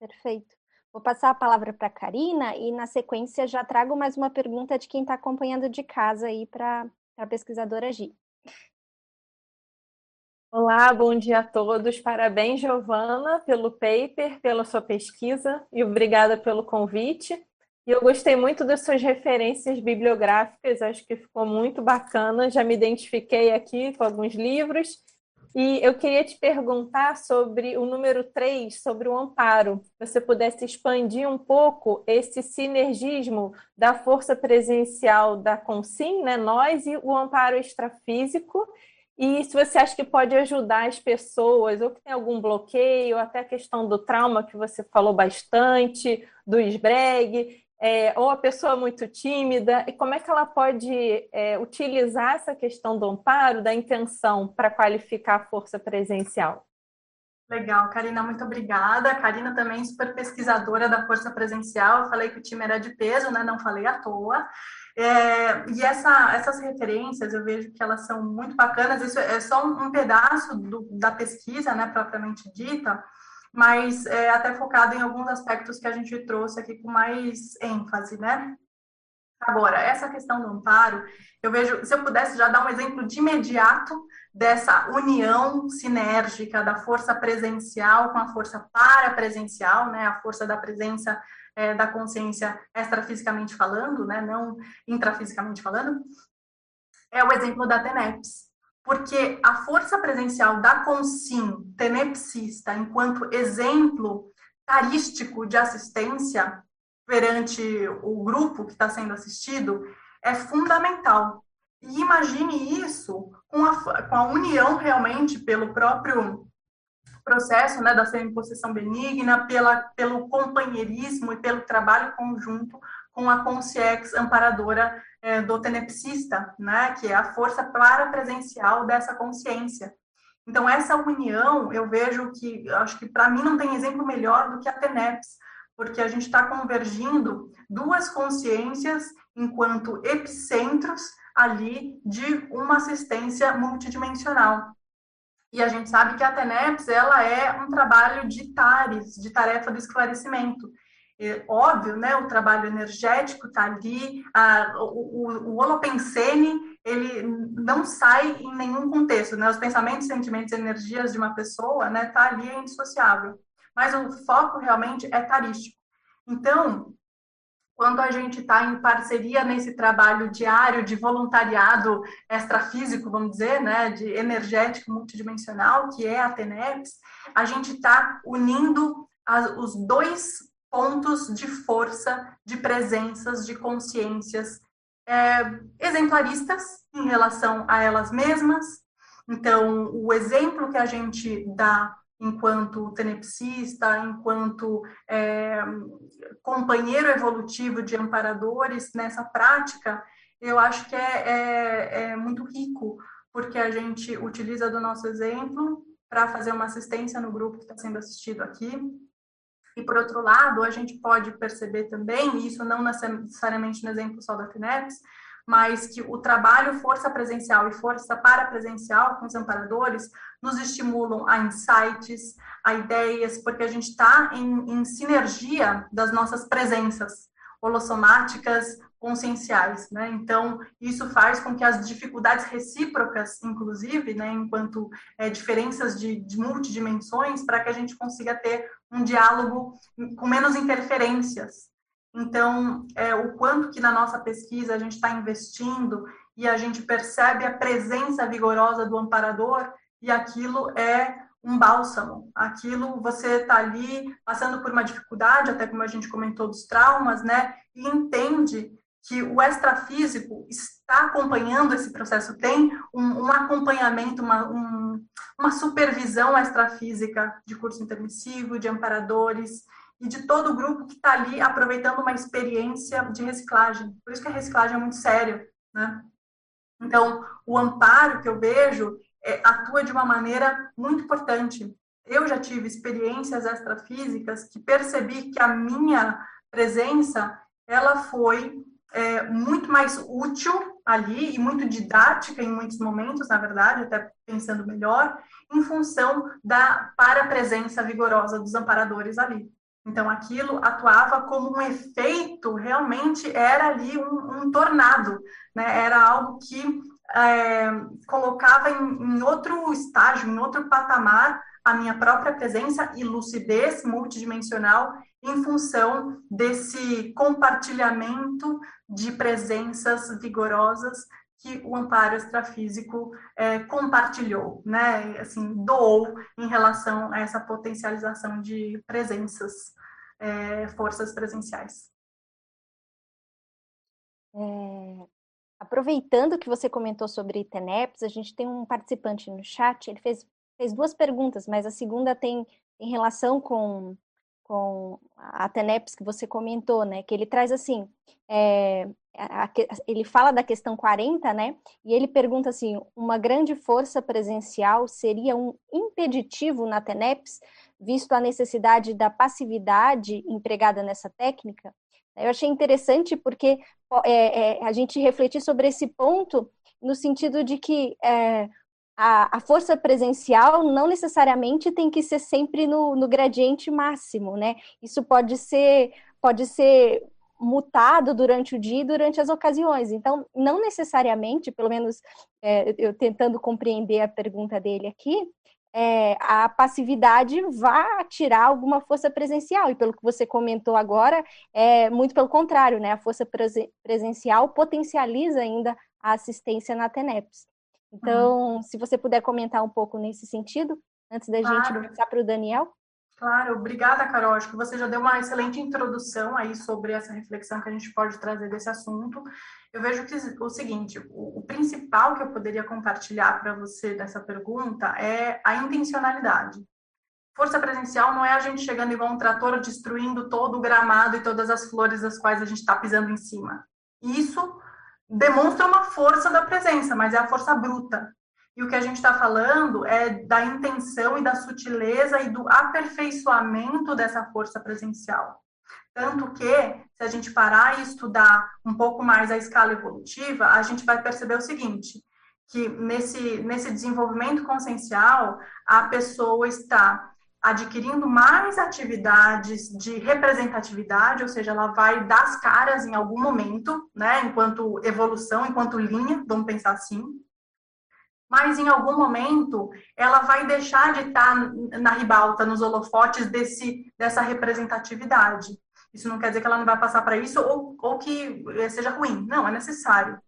Perfeito. Vou passar a palavra para a Karina e, na sequência, já trago mais uma pergunta de quem está acompanhando de casa aí para a pesquisadora Gi. Olá, bom dia a todos. Parabéns, Giovana, pelo paper, pela sua pesquisa e obrigada pelo convite. E eu gostei muito das suas referências bibliográficas, acho que ficou muito bacana. Já me identifiquei aqui com alguns livros. E eu queria te perguntar sobre o número 3, sobre o amparo. Se você pudesse expandir um pouco esse sinergismo da força presencial da Consim, né, nós, e o amparo extrafísico, e se você acha que pode ajudar as pessoas, ou que tem algum bloqueio, até a questão do trauma que você falou bastante, do esbregue, é, ou a pessoa muito tímida, e como é que ela pode é, utilizar essa questão do amparo, da intenção, para qualificar a força presencial? Legal, Karina, muito obrigada. Karina também é super pesquisadora da força presencial. Eu falei que o time era de peso, né? Não falei à toa. É, e essa, essas referências eu vejo que elas são muito bacanas. Isso é só um, pedaço do, da pesquisa, né, propriamente dita, mas é, até focado em alguns aspectos que a gente trouxe aqui com mais ênfase, né? Agora, essa questão do amparo, eu vejo, se eu pudesse já dar um exemplo de imediato dessa união sinérgica da força presencial com a força parapresencial, né, a força da presença é, da consciência extrafisicamente falando, né, não intrafisicamente falando, é o exemplo da TENEPS. Porque a força presencial da Consim tenepsista, enquanto exemplo carístico de assistência perante o grupo que está sendo assistido, é fundamental. E imagine isso com a, com a união realmente pelo próprio processo né, da semi-possessão benigna, pela, pelo companheirismo e pelo trabalho conjunto com a consciex amparadora é, do tenepsista, né, que é a força parapresencial dessa consciência. Então, essa união, eu vejo que, acho que para mim não tem exemplo melhor do que a TENEPS, porque a gente está convergindo duas consciências enquanto epicentros ali de uma assistência multidimensional. E a gente sabe que a TENEPS, ela é um trabalho de TARES, de tarefa do esclarecimento. É, óbvio, né, o trabalho energético está ali, a, o, o, o holopensene, ele não sai em nenhum contexto, né, os pensamentos, sentimentos e energias de uma pessoa, né, tá ali, é indissociável. Mas o foco realmente é tarístico. Então, quando a gente está em parceria nesse trabalho diário de voluntariado extrafísico, vamos dizer, né, de energético multidimensional, que é a TENEPS, a gente está unindo as, os dois pontos de força, de presenças, de consciências é, exemplaristas em relação a elas mesmas. Então, o exemplo que a gente dá enquanto tenepsista, enquanto é, companheiro evolutivo de amparadores nessa prática, eu acho que é, é, é muito rico, porque a gente utiliza do nosso exemplo para fazer uma assistência no grupo que está sendo assistido aqui, e, por outro lado, a gente pode perceber também, e isso não necessariamente no exemplo só da FINEPS, mas que o trabalho força presencial e força parapresencial com os amparadores nos estimulam a insights, a ideias, porque a gente está em, em, sinergia das nossas presenças holossomáticas, conscienciais, né? Então, isso faz com que as dificuldades recíprocas, inclusive, né, enquanto é, diferenças de, de multidimensões, para que a gente consiga ter um diálogo com menos interferências. Então, é, o quanto que na nossa pesquisa a gente está investindo e a gente percebe a presença vigorosa do amparador, e aquilo é um bálsamo. Aquilo você está ali passando por uma dificuldade, até como a gente comentou dos traumas, né? E entende que o extrafísico está acompanhando esse processo, tem um, um acompanhamento, uma, um, uma supervisão extrafísica de curso intermissivo, de amparadores e de todo o grupo que está ali aproveitando uma experiência de reciclagem. Por isso que a reciclagem é muito séria, né? Então, o amparo que eu vejo é, atua de uma maneira muito importante. Eu já tive experiências extrafísicas que percebi que a minha presença ela foi é, muito mais útil ali e muito didática em muitos momentos, na verdade, até pensando melhor, em função da para-presença vigorosa dos amparadores ali. Então, aquilo atuava como um efeito, realmente era ali um, um tornado, né? era algo que é, colocava em, em outro estágio, em outro patamar, a minha própria presença e lucidez multidimensional em função desse compartilhamento de presenças vigorosas que o amparo extrafísico é, compartilhou, né, assim, doou em relação a essa potencialização de presenças, é, forças presenciais. É, aproveitando que você comentou sobre TENEPS, a gente tem um participante no chat, ele fez, fez duas perguntas, mas a segunda tem em relação com com a TENEPS que você comentou, né? Que ele traz assim, é, a, a, ele fala da questão 40, né? E ele pergunta assim: uma grande força presencial seria um impeditivo na TENEPS, visto a necessidade da passividade empregada nessa técnica? Eu achei interessante porque é, é, a gente refletir sobre esse ponto no sentido de que é, a, a, força presencial não necessariamente tem que ser sempre no, no gradiente máximo, né? Isso pode ser, pode ser mutado durante o dia e durante as ocasiões. Então, não necessariamente, pelo menos é, eu tentando compreender a pergunta dele aqui, é, a passividade vai tirar alguma força presencial. E pelo que você comentou agora, é muito pelo contrário, né? A força presencial potencializa ainda a assistência na TENEPS. Então, uhum. se você puder comentar um pouco nesse sentido, antes da claro. gente passar para o Daniel. Claro, obrigada, Carol. Acho que você já deu uma excelente introdução aí sobre essa reflexão que a gente pode trazer desse assunto. Eu vejo que o seguinte, o, o principal que eu poderia compartilhar para você dessa pergunta é a intencionalidade. Força presencial não é a gente chegando igual um trator destruindo todo o gramado e todas as flores das quais a gente está pisando em cima. Isso demonstra uma força da presença, mas é a força bruta. E o que a gente está falando é da intenção e da sutileza e do aperfeiçoamento dessa força presencial. Tanto que, se a gente parar e estudar um pouco mais a escala evolutiva, a gente vai perceber o seguinte, que nesse, nesse desenvolvimento consciencial, a pessoa está adquirindo mais atividades de representatividade, ou seja, ela vai dar as caras em algum momento, né, enquanto evolução, enquanto linha, vamos pensar assim. Mas em algum momento ela vai deixar de estar na ribalta, nos holofotes desse, dessa representatividade. Isso não quer dizer que ela não vai passar para isso ou, ou que seja ruim. Não, é necessário.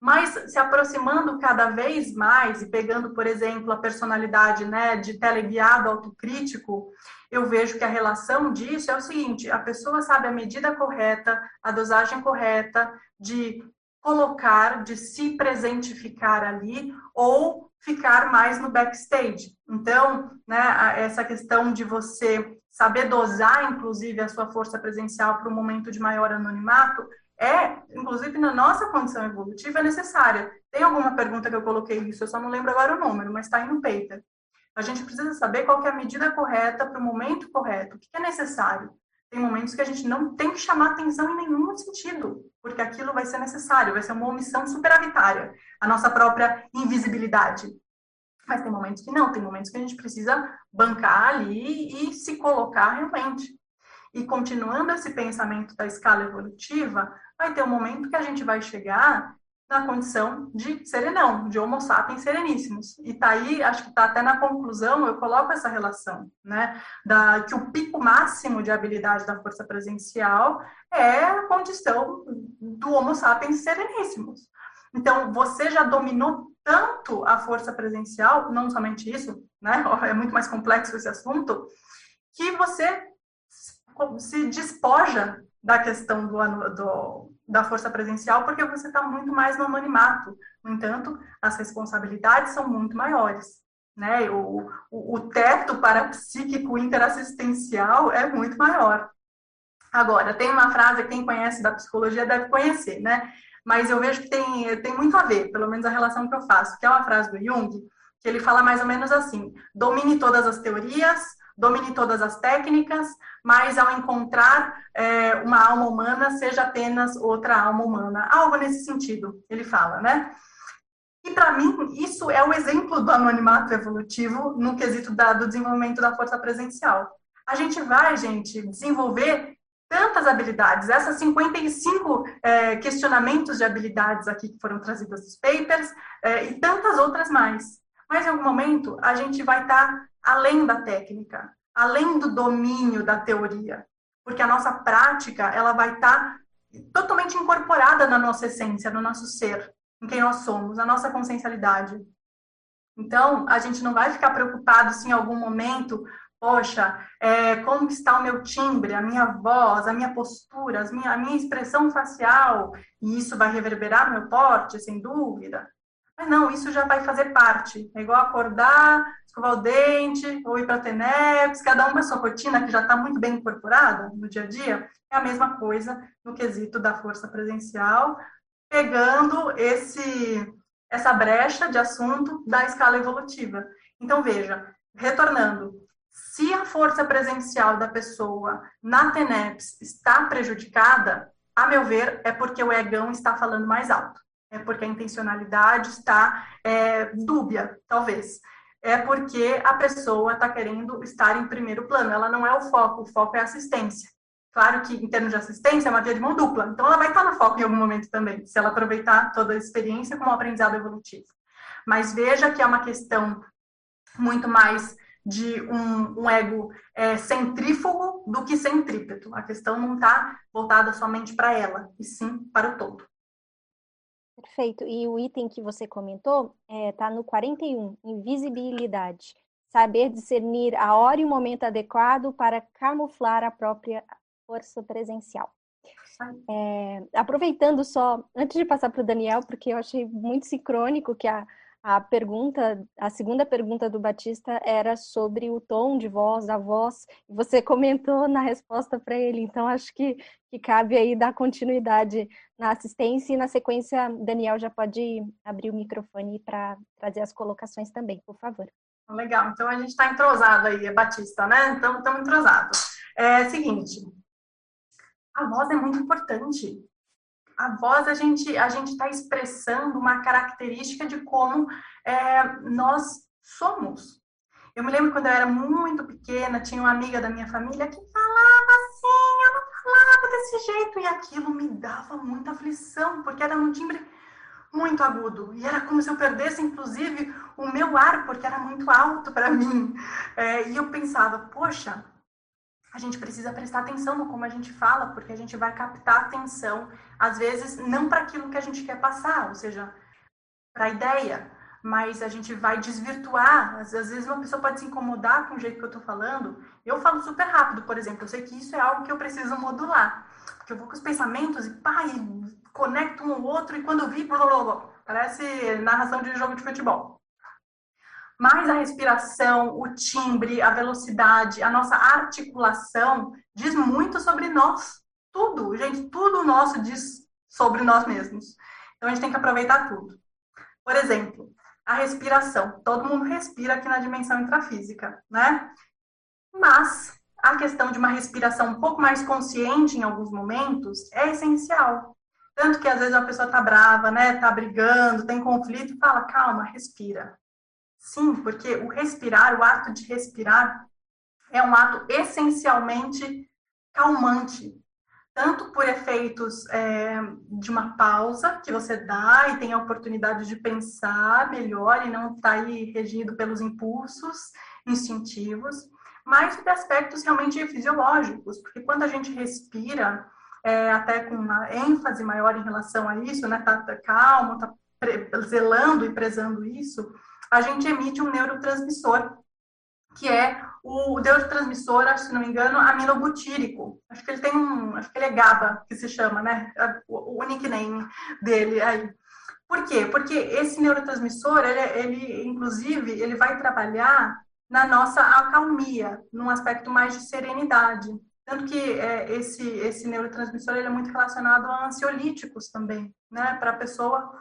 Mas se aproximando cada vez mais e pegando, por exemplo, a personalidade né, de teleguiado autocrítico, eu vejo que a relação disso é o seguinte: a pessoa sabe a medida correta, a dosagem correta de colocar, de se presentificar ali ou ficar mais no backstage. Então, né, essa questão de você saber dosar, inclusive, a sua força presencial para um momento de maior anonimato, é, inclusive na nossa condição evolutiva, necessária. Tem alguma pergunta que eu coloquei isso, eu só não lembro agora o número, mas está aí no paper. A gente precisa saber qual é a medida correta para o momento correto, o que é necessário. Tem momentos que a gente não tem que chamar atenção em nenhum sentido, porque aquilo vai ser necessário, vai ser uma omissão superavitária, a nossa própria invisibilidade. Mas tem momentos que não, tem momentos que a gente precisa bancar ali e se colocar realmente. e continuando esse pensamento da escala evolutiva, vai ter um momento que a gente vai chegar na condição de serenão, de homo sapiens sereníssimos. E tá aí, acho que tá até na conclusão, eu coloco essa relação, né, da que o pico máximo de habilidade da força presencial é a condição do homo sapiens sereníssimos. Então, você já dominou tanto a força presencial, não somente isso, né, é muito mais complexo esse assunto, que você se despoja da questão do, do da força presencial, porque você está muito mais no anonimato. No entanto, as responsabilidades são muito maiores. Né? O, o, o teto parapsíquico interassistencial é muito maior. Agora, tem uma frase que quem conhece da psicologia deve conhecer, né? Mas eu vejo que tem, tem muito a ver, pelo menos a relação que eu faço, que é uma frase do Jung, que ele fala mais ou menos assim: domine todas as teorias, domine todas as técnicas, mas ao encontrar é, uma alma humana, seja apenas outra alma humana. Algo nesse sentido, ele fala, né? E para mim, isso é o exemplo do anonimato evolutivo no quesito da, do desenvolvimento da força presencial. A gente vai, gente, desenvolver tantas habilidades, essas 55 é, questionamentos de habilidades aqui que foram trazidas dos papers, é, e tantas outras mais. Mas em algum momento a gente vai estar tá além da técnica, além do domínio da teoria, porque a nossa prática ela vai estar tá totalmente incorporada na nossa essência, no nosso ser, em quem nós somos, na nossa consciencialidade. Então, a gente não vai ficar preocupado se em algum momento, poxa, é, como está o meu timbre, a minha voz, a minha postura, a minha, a minha expressão facial, e isso vai reverberar no meu porte, sem dúvida. Mas não, isso já vai fazer parte. É igual acordar, escovar o dente, ou ir para TENEPS, cada um com a sua rotina que já está muito bem incorporada no dia a dia. É a mesma coisa no quesito da força presencial, pegando esse essa brecha de assunto da escala evolutiva. Então, veja, retornando, se a força presencial da pessoa na TENEPS está prejudicada, a meu ver, é porque o egão está falando mais alto é porque a intencionalidade está é, dúbia, talvez. É porque a pessoa está querendo estar em primeiro plano, ela não é o foco, o foco é assistência. Claro que, em termos de assistência, é uma via de mão dupla, então ela vai estar no foco em algum momento também, se ela aproveitar toda a experiência como aprendizado evolutivo. Mas veja que é uma questão muito mais de um, um ego é, centrífugo do que centrípeto. A questão não está voltada somente para ela, e sim para o todo. Perfeito. E o item que você comentou está é, tá no 41, invisibilidade. Saber discernir a hora e o momento adequado para camuflar a própria força presencial. É, aproveitando só, antes de passar para o Daniel, porque eu achei muito sincrônico que a, a pergunta, a segunda pergunta do Batista era sobre o tom de voz, a voz, você comentou na resposta para ele, então acho que, que cabe aí dar continuidade na assistência e na sequência, Daniel já pode abrir o microfone para trazer as colocações também, por favor. Legal, então a gente está entrosado aí, Batista, né? Então estamos entrosados. É seguinte, a voz é muito importante a voz a gente a gente está expressando uma característica de como é, nós somos. Eu me lembro quando eu era muito pequena, tinha uma amiga da minha família que falava assim, ela falava desse jeito e aquilo me dava muita aflição, porque era um timbre muito agudo e era como se eu perdesse, inclusive, o meu ar, porque era muito alto para mim. É, e eu pensava, poxa, a gente precisa prestar atenção no como a gente fala, porque a gente vai captar atenção, às vezes, não para aquilo que a gente quer passar, ou seja, para a ideia, mas a gente vai desvirtuar. Às vezes, uma pessoa pode se incomodar com o jeito que eu estou falando. Eu falo super rápido, por exemplo, eu sei que isso é algo que eu preciso modular, porque eu vou com os pensamentos e pá, e conecto um ao outro, e quando eu vi, blá, blá, blá, parece narração de jogo de futebol mas a respiração, o timbre, a velocidade, a nossa articulação diz muito sobre nós. Tudo, gente, tudo nosso diz sobre nós mesmos. Então a gente tem que aproveitar tudo. Por exemplo, a respiração. Todo mundo respira aqui na dimensão intrafísica, né? Mas a questão de uma respiração um pouco mais consciente em alguns momentos é essencial. Tanto que às vezes a pessoa tá brava, né? Tá brigando, tem conflito, fala, calma, respira. Sim, porque o respirar, o ato de respirar, é um ato essencialmente calmante, tanto por efeitos é, de uma pausa que você dá e tem a oportunidade de pensar melhor e não estar tá regido pelos impulsos instintivos, mas de aspectos realmente fisiológicos, porque quando a gente respira, é, até com uma ênfase maior em relação a isso, né, tá, tá calmo, tá zelando e prezando isso, a gente emite um neurotransmissor, que é o neurotransmissor, se não me engano, aminobutírico. Acho que ele tem um, acho que ele é GABA, que se chama, né? O, o nickname dele aí. Por quê? Porque esse neurotransmissor, ele, ele, inclusive, ele vai trabalhar na nossa acalmia, num aspecto mais de serenidade. Tanto que é, esse, esse neurotransmissor ele é muito relacionado a ansiolíticos também, né? Para a pessoa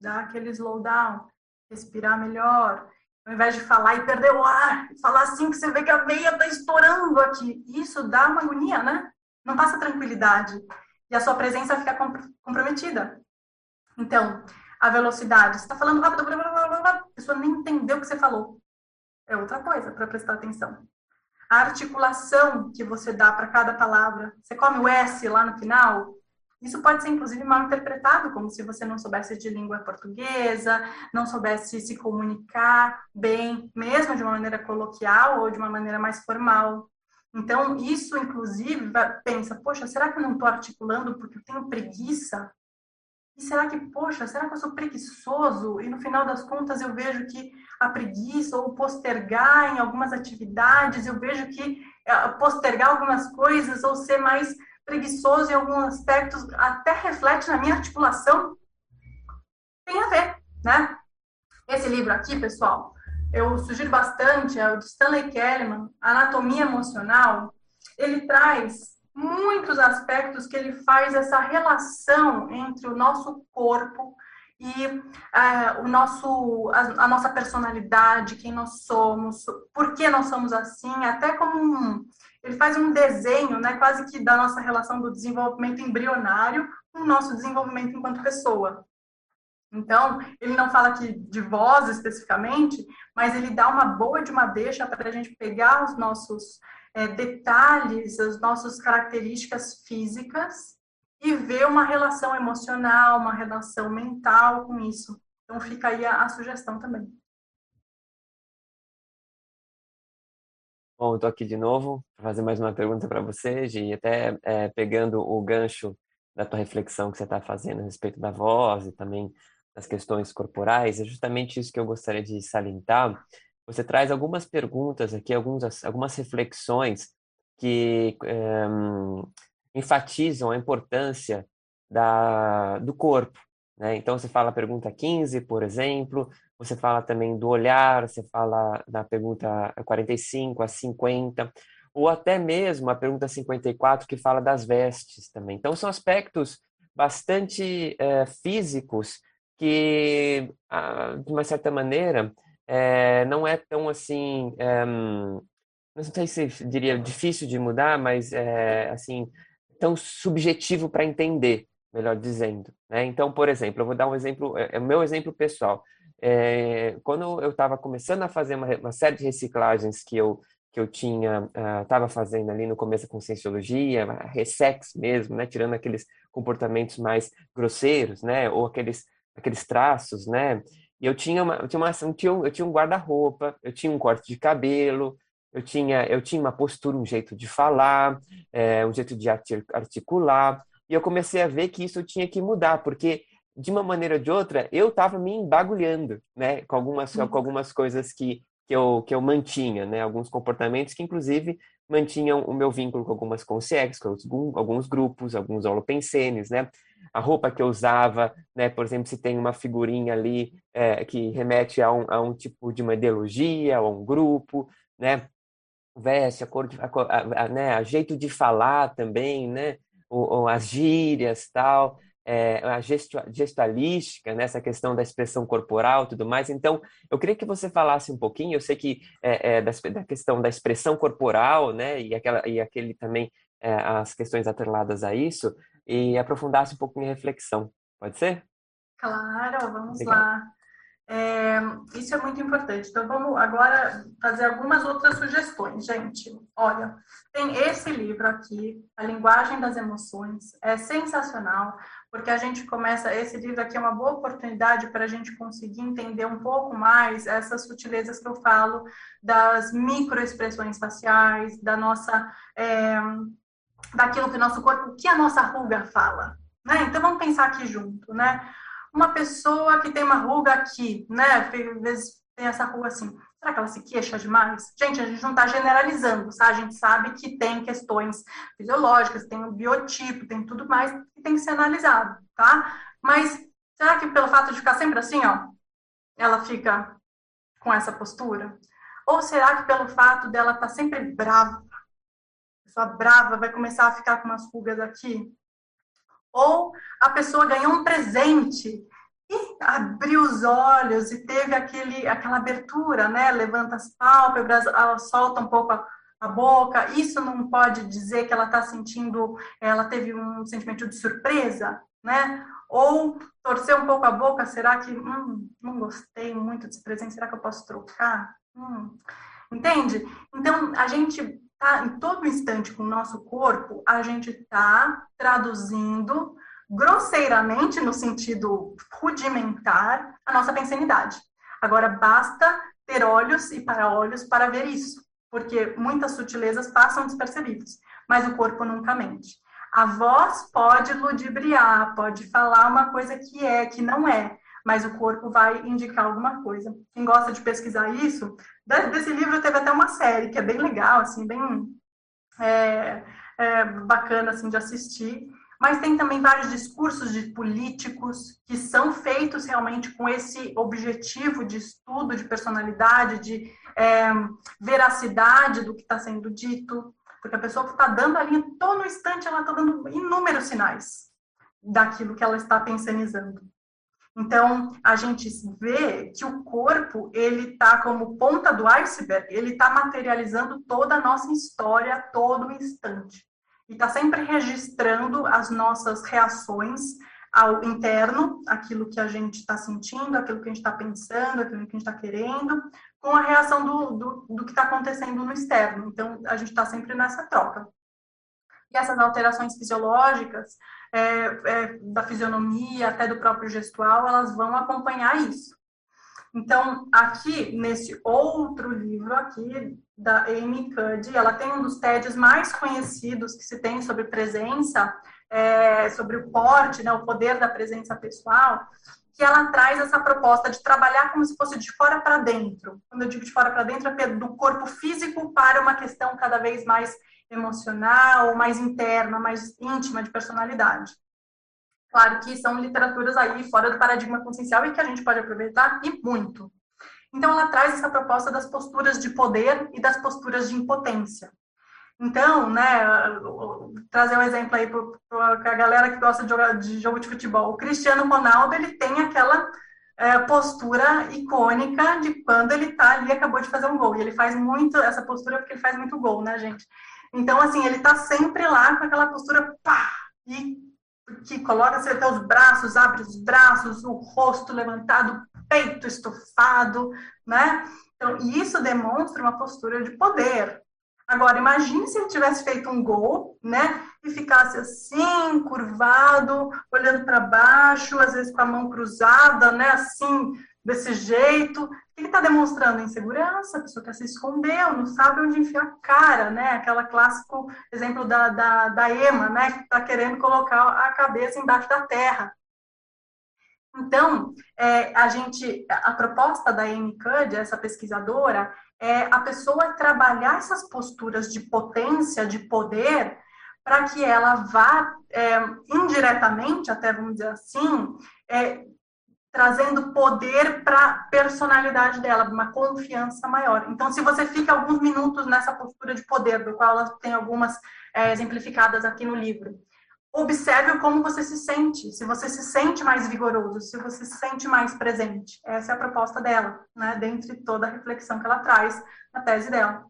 dar aquele slowdown, respirar melhor, ao invés de falar e perder o ar, falar assim que você vê que a veia está estourando aqui. Isso dá uma agonia, né? Não passa tranquilidade. E a sua presença fica comprometida. Então, a velocidade. Você está falando rápido, blá, blá, blá, blá, a pessoa nem entendeu o que você falou. É outra coisa para prestar atenção. A articulação que você dá para cada palavra. Você come o S lá no final, isso pode ser, inclusive, mal interpretado, como se você não soubesse de língua portuguesa, não soubesse se comunicar bem, mesmo de uma maneira coloquial ou de uma maneira mais formal. Então, isso, inclusive, pensa, poxa, será que eu não estou articulando porque eu tenho preguiça? E será que, poxa, será que eu sou preguiçoso? E no final das contas eu vejo que a preguiça ou postergar em algumas atividades, eu vejo que eh, postergar algumas coisas ou ser mais preguiçoso em alguns aspectos, até reflete na minha articulação, tem a ver, né? Esse livro aqui, pessoal, eu sugiro bastante, é o de Stanley Kellyman, Anatomia Emocional. Ele traz muitos aspectos que ele faz essa relação entre o nosso corpo e uh, o nosso, a, a, nossa personalidade, quem nós somos, por que nós somos assim, até como um, ele faz um desenho, né, quase que da nossa relação do desenvolvimento embrionário com o nosso desenvolvimento enquanto pessoa. Então, ele não fala aqui de voz especificamente, mas ele dá uma boa de uma deixa para a gente pegar os nossos é, detalhes, as nossas características físicas e ver uma relação emocional, uma relação mental com isso. Então, fica aí a, a sugestão também. Bom, estou aqui de novo para fazer mais uma pergunta para você, Gi, até é, pegando o gancho da tua reflexão que você está fazendo a respeito da voz e também das questões corporais, é justamente isso que eu gostaria de salientar. Você traz algumas perguntas aqui, algumas, algumas reflexões que é, enfatizam a importância da, do corpo. Né? Então, você fala a pergunta 15, por exemplo, você fala também do olhar, você fala na pergunta 45 a 50, ou até mesmo a pergunta 54 que fala das vestes também. Então são aspectos bastante é, físicos que, ah, de uma certa maneira, é, não é tão assim, é, não sei se diria difícil de mudar, mas assim tão subjetivo para entender, melhor dizendo. Né? Então, por exemplo, eu vou dar um exemplo, é, é o meu exemplo pessoal. É, quando eu estava começando a fazer uma, uma, série de reciclagens que eu que eu tinha estava uh, fazendo ali no começo com Conscienciologia, ressex mesmo, né, tirando aqueles comportamentos mais grosseiros, né, ou aqueles aqueles traços, né, e eu tinha uma, eu tinha uma eu tinha um, eu tinha um guarda-roupa, eu tinha um corte de cabelo, eu tinha eu tinha uma postura, um jeito de falar, é, um jeito de articular, e eu comecei a ver que isso tinha que mudar, porque de uma maneira ou de outra, eu estava me embagulhando, né, com algumas, com uhum. algumas coisas que, que, eu, que eu mantinha, né, alguns comportamentos que, inclusive, mantinham o meu vínculo com algumas consciências, com alguns grupos, alguns holopensenes, né, a roupa que eu usava, né, por exemplo, se tem uma figurinha ali é, que remete a um, a um tipo de uma ideologia, ou a um grupo, né, veste, a cor, de, a, a, a, né, a jeito de falar também, né, ou, ou as gírias, tal, é, a gestualística, né, essa questão da expressão corporal tudo mais. Então, eu queria que você falasse um pouquinho, eu sei que é, é, da, da, questão da expressão corporal, né, e, aquela, e aquele também, é, as questões atreladas a isso, e aprofundasse um pouquinho a reflexão. Pode ser? Claro, vamos Obrigado. lá. É, isso é muito importante. Então, vamos agora fazer algumas outras sugestões, gente. Olha, tem esse livro aqui, A Linguagem das Emoções, é sensacional, porque a gente começa. Esse livro aqui é uma boa oportunidade para a gente conseguir entender um pouco mais essas sutilezas que eu falo, das microexpressões faciais, da nossa. É, daquilo que o nosso corpo, o que a nossa ruga fala. Né? Então, vamos pensar aqui junto, né? Uma pessoa que tem uma ruga aqui, né? Às vezes tem essa ruga assim. Será que ela se queixa demais? Gente, a gente não está generalizando, tá? A gente sabe que tem questões fisiológicas, tem o biotipo, tem tudo mais que tem que ser analisado, tá? Mas será que pelo fato de ficar sempre assim, ó, ela fica com essa postura? Ou será que pelo fato dela estar tá sempre brava, pessoa brava vai começar a ficar com umas rugas aqui? Ou a pessoa ganhou um presente e abriu os olhos e teve aquele, aquela abertura, né? Levanta as pálpebras, solta um pouco a, a boca. Isso não pode dizer que ela está sentindo, ela teve um sentimento de surpresa, né? Ou torcer um pouco a boca, será que hum, não gostei muito desse presente, será que eu posso trocar? Hum. Entende? Então, a gente tá em todo instante com o nosso corpo, a gente está traduzindo grosseiramente, no sentido rudimentar, a nossa pensanidade. Agora, basta ter olhos e para-olhos para ver isso, porque muitas sutilezas passam despercebidas, mas o corpo nunca mente. A voz pode ludibriar, pode falar uma coisa que é, que não é, mas o corpo vai indicar alguma coisa. Quem gosta de pesquisar isso, desse livro teve até uma série que é bem legal, assim, bem é, é, bacana assim de assistir. Mas tem também vários discursos de políticos que são feitos realmente com esse objetivo de estudo de personalidade, de é, veracidade do que está sendo dito, porque a pessoa que está dando ali, todo instante, ela está dando inúmeros sinais daquilo que ela está pensanizando. Então, a gente vê que o corpo, ele está como ponta do iceberg, ele está materializando toda a nossa história todo instante. E está sempre registrando as nossas reações ao interno, aquilo que a gente está sentindo, aquilo que a gente está pensando, aquilo que a gente está querendo, com a reação do, do, do que está acontecendo no externo. Então, a gente está sempre nessa troca. E essas alterações fisiológicas, é, é, da fisionomia, até do próprio gestual, elas vão acompanhar isso. Então, aqui, nesse outro livro aqui, da Amy Cuddy, ela tem um dos TEDs mais conhecidos que se tem sobre presença, é, sobre o porte, né, o poder da presença pessoal, que ela traz essa proposta de trabalhar como se fosse de fora para dentro. Quando eu digo de fora para dentro, é do corpo físico para uma questão cada vez mais emocional, mais interna, mais íntima de personalidade. Claro que são literaturas aí fora do paradigma consciencial e que a gente pode aproveitar e muito. Então, ela traz essa proposta das posturas de poder e das posturas de impotência. Então, né, trazer um exemplo aí para a galera que gosta de, jogar, de jogo de futebol. O Cristiano Ronaldo, ele tem aquela é, postura icônica de quando ele está ali, acabou de fazer um gol. E ele faz muito essa postura porque ele faz muito gol, né, gente? Então, assim, ele está sempre lá com aquela postura pá, e que coloca você até os braços, abre os braços, o rosto levantado, peito estufado, né? Então, isso demonstra uma postura de poder. Agora, imagine se ele tivesse feito um gol, né? E ficasse assim, curvado, olhando para baixo, às vezes com a mão cruzada, né? Assim, desse jeito. Que está demonstrando? Insegurança, a pessoa quer se escondeu, não sabe onde enfiar a cara, né? Aquela clássico exemplo da, da, da Ema, né? Que está querendo colocar a cabeça embaixo da terra. Então, é, a gente, a proposta da Amy Cuddy, essa pesquisadora, é a pessoa trabalhar essas posturas de potência, de poder, para que ela vá é, indiretamente, até vamos dizer assim, é, trazendo poder para a personalidade dela, uma confiança maior. Então, se você fica alguns minutos nessa postura de poder, do qual ela tem algumas é, exemplificadas aqui no livro, observe como você se sente, se você se sente mais vigoroso, se você se sente mais presente. Essa é a proposta dela, né, dentre toda a reflexão que ela traz na tese dela.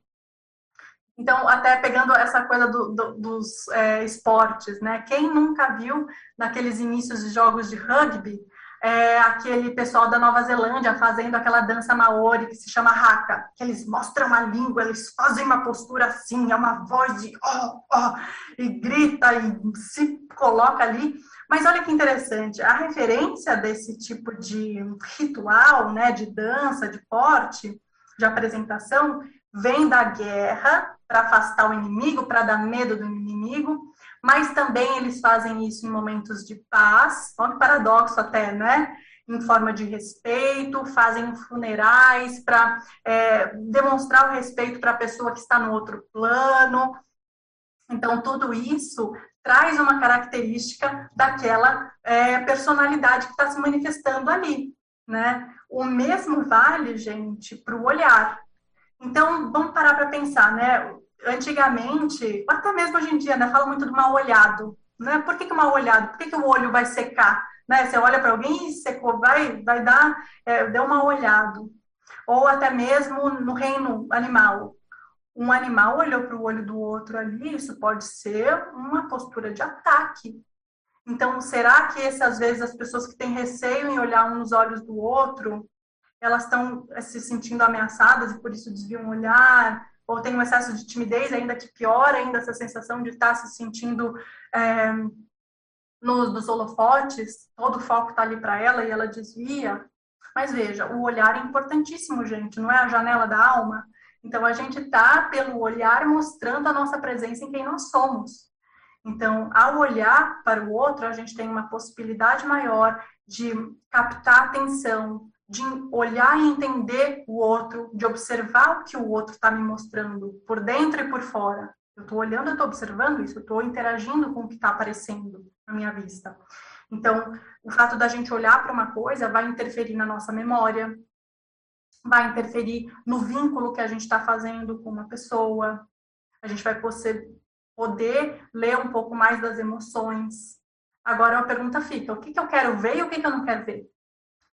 Então, até pegando essa coisa do, do, dos é, esportes, né? Quem nunca viu naqueles inícios de jogos de rugby é aquele pessoal da Nova Zelândia fazendo aquela dança maori que se chama haka, que eles mostram a língua, eles fazem uma postura assim, é uma voz de oh, oh, e grita e se coloca ali. Mas olha que interessante, a referência desse tipo de ritual, né, de dança, de porte, de apresentação, vem da guerra para afastar o inimigo, para dar medo do inimigo, mas também eles fazem isso em momentos de paz, olha que paradoxo até, né? Em forma de respeito, fazem funerais para é, demonstrar o respeito para a pessoa que está no outro plano. Então, tudo isso traz uma característica daquela é, personalidade que está se manifestando ali, né? O mesmo vale, gente, para o olhar. Então, vamos parar para pensar, né? Antigamente, até mesmo hoje em dia, né? Fala muito do mal olhado, né? Por que, que mal olhado? Por que, que o olho vai secar? Né? Você olha para alguém e secou, vai, vai dar, é, deu mal olhado. Ou até mesmo no reino animal um animal olhou para o olho do outro ali, isso pode ser uma postura de ataque. Então, será que essas vezes as pessoas que têm receio em olhar um nos olhos do outro, elas estão eh, se sentindo ameaçadas e por isso desviam o olhar? Ou tem um excesso de timidez, ainda que piora ainda essa sensação de estar se sentindo é, nos, nos holofotes, todo o foco está ali para ela e ela desvia? Mas veja, o olhar é importantíssimo, gente, não é a janela da alma? Então, a gente está, pelo olhar, mostrando a nossa presença em quem nós somos. Então, ao olhar para o outro, a gente tem uma possibilidade maior de captar atenção, de olhar e entender o outro, de observar o que o outro está me mostrando, por dentro e por fora. Eu estou olhando, eu estou observando isso, eu estou interagindo com o que está aparecendo na minha vista. Então, o fato da gente olhar para uma coisa vai interferir na nossa memória, vai interferir no vínculo que a gente está fazendo com uma pessoa. A gente vai poder ler um pouco mais das emoções. Agora a pergunta fica: o que, que eu quero ver e o que, que eu não quero ver?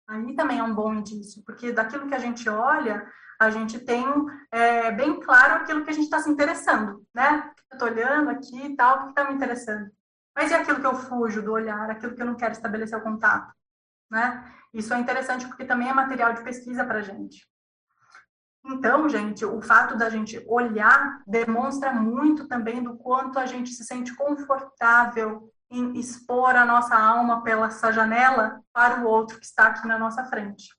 Aí também é um bom indício, porque daquilo que a gente olha, a gente tem é, bem claro aquilo que a gente está se interessando, né? Eu estou olhando aqui e tal, o que está me interessando? Mas e aquilo que eu fujo do olhar, aquilo que eu não quero estabelecer o contato, né? Isso é interessante porque também é material de pesquisa para a gente. Então, gente, o fato da gente olhar demonstra muito também do quanto a gente se sente confortável em expor a nossa alma pela essa janela para o outro que está aqui na nossa frente.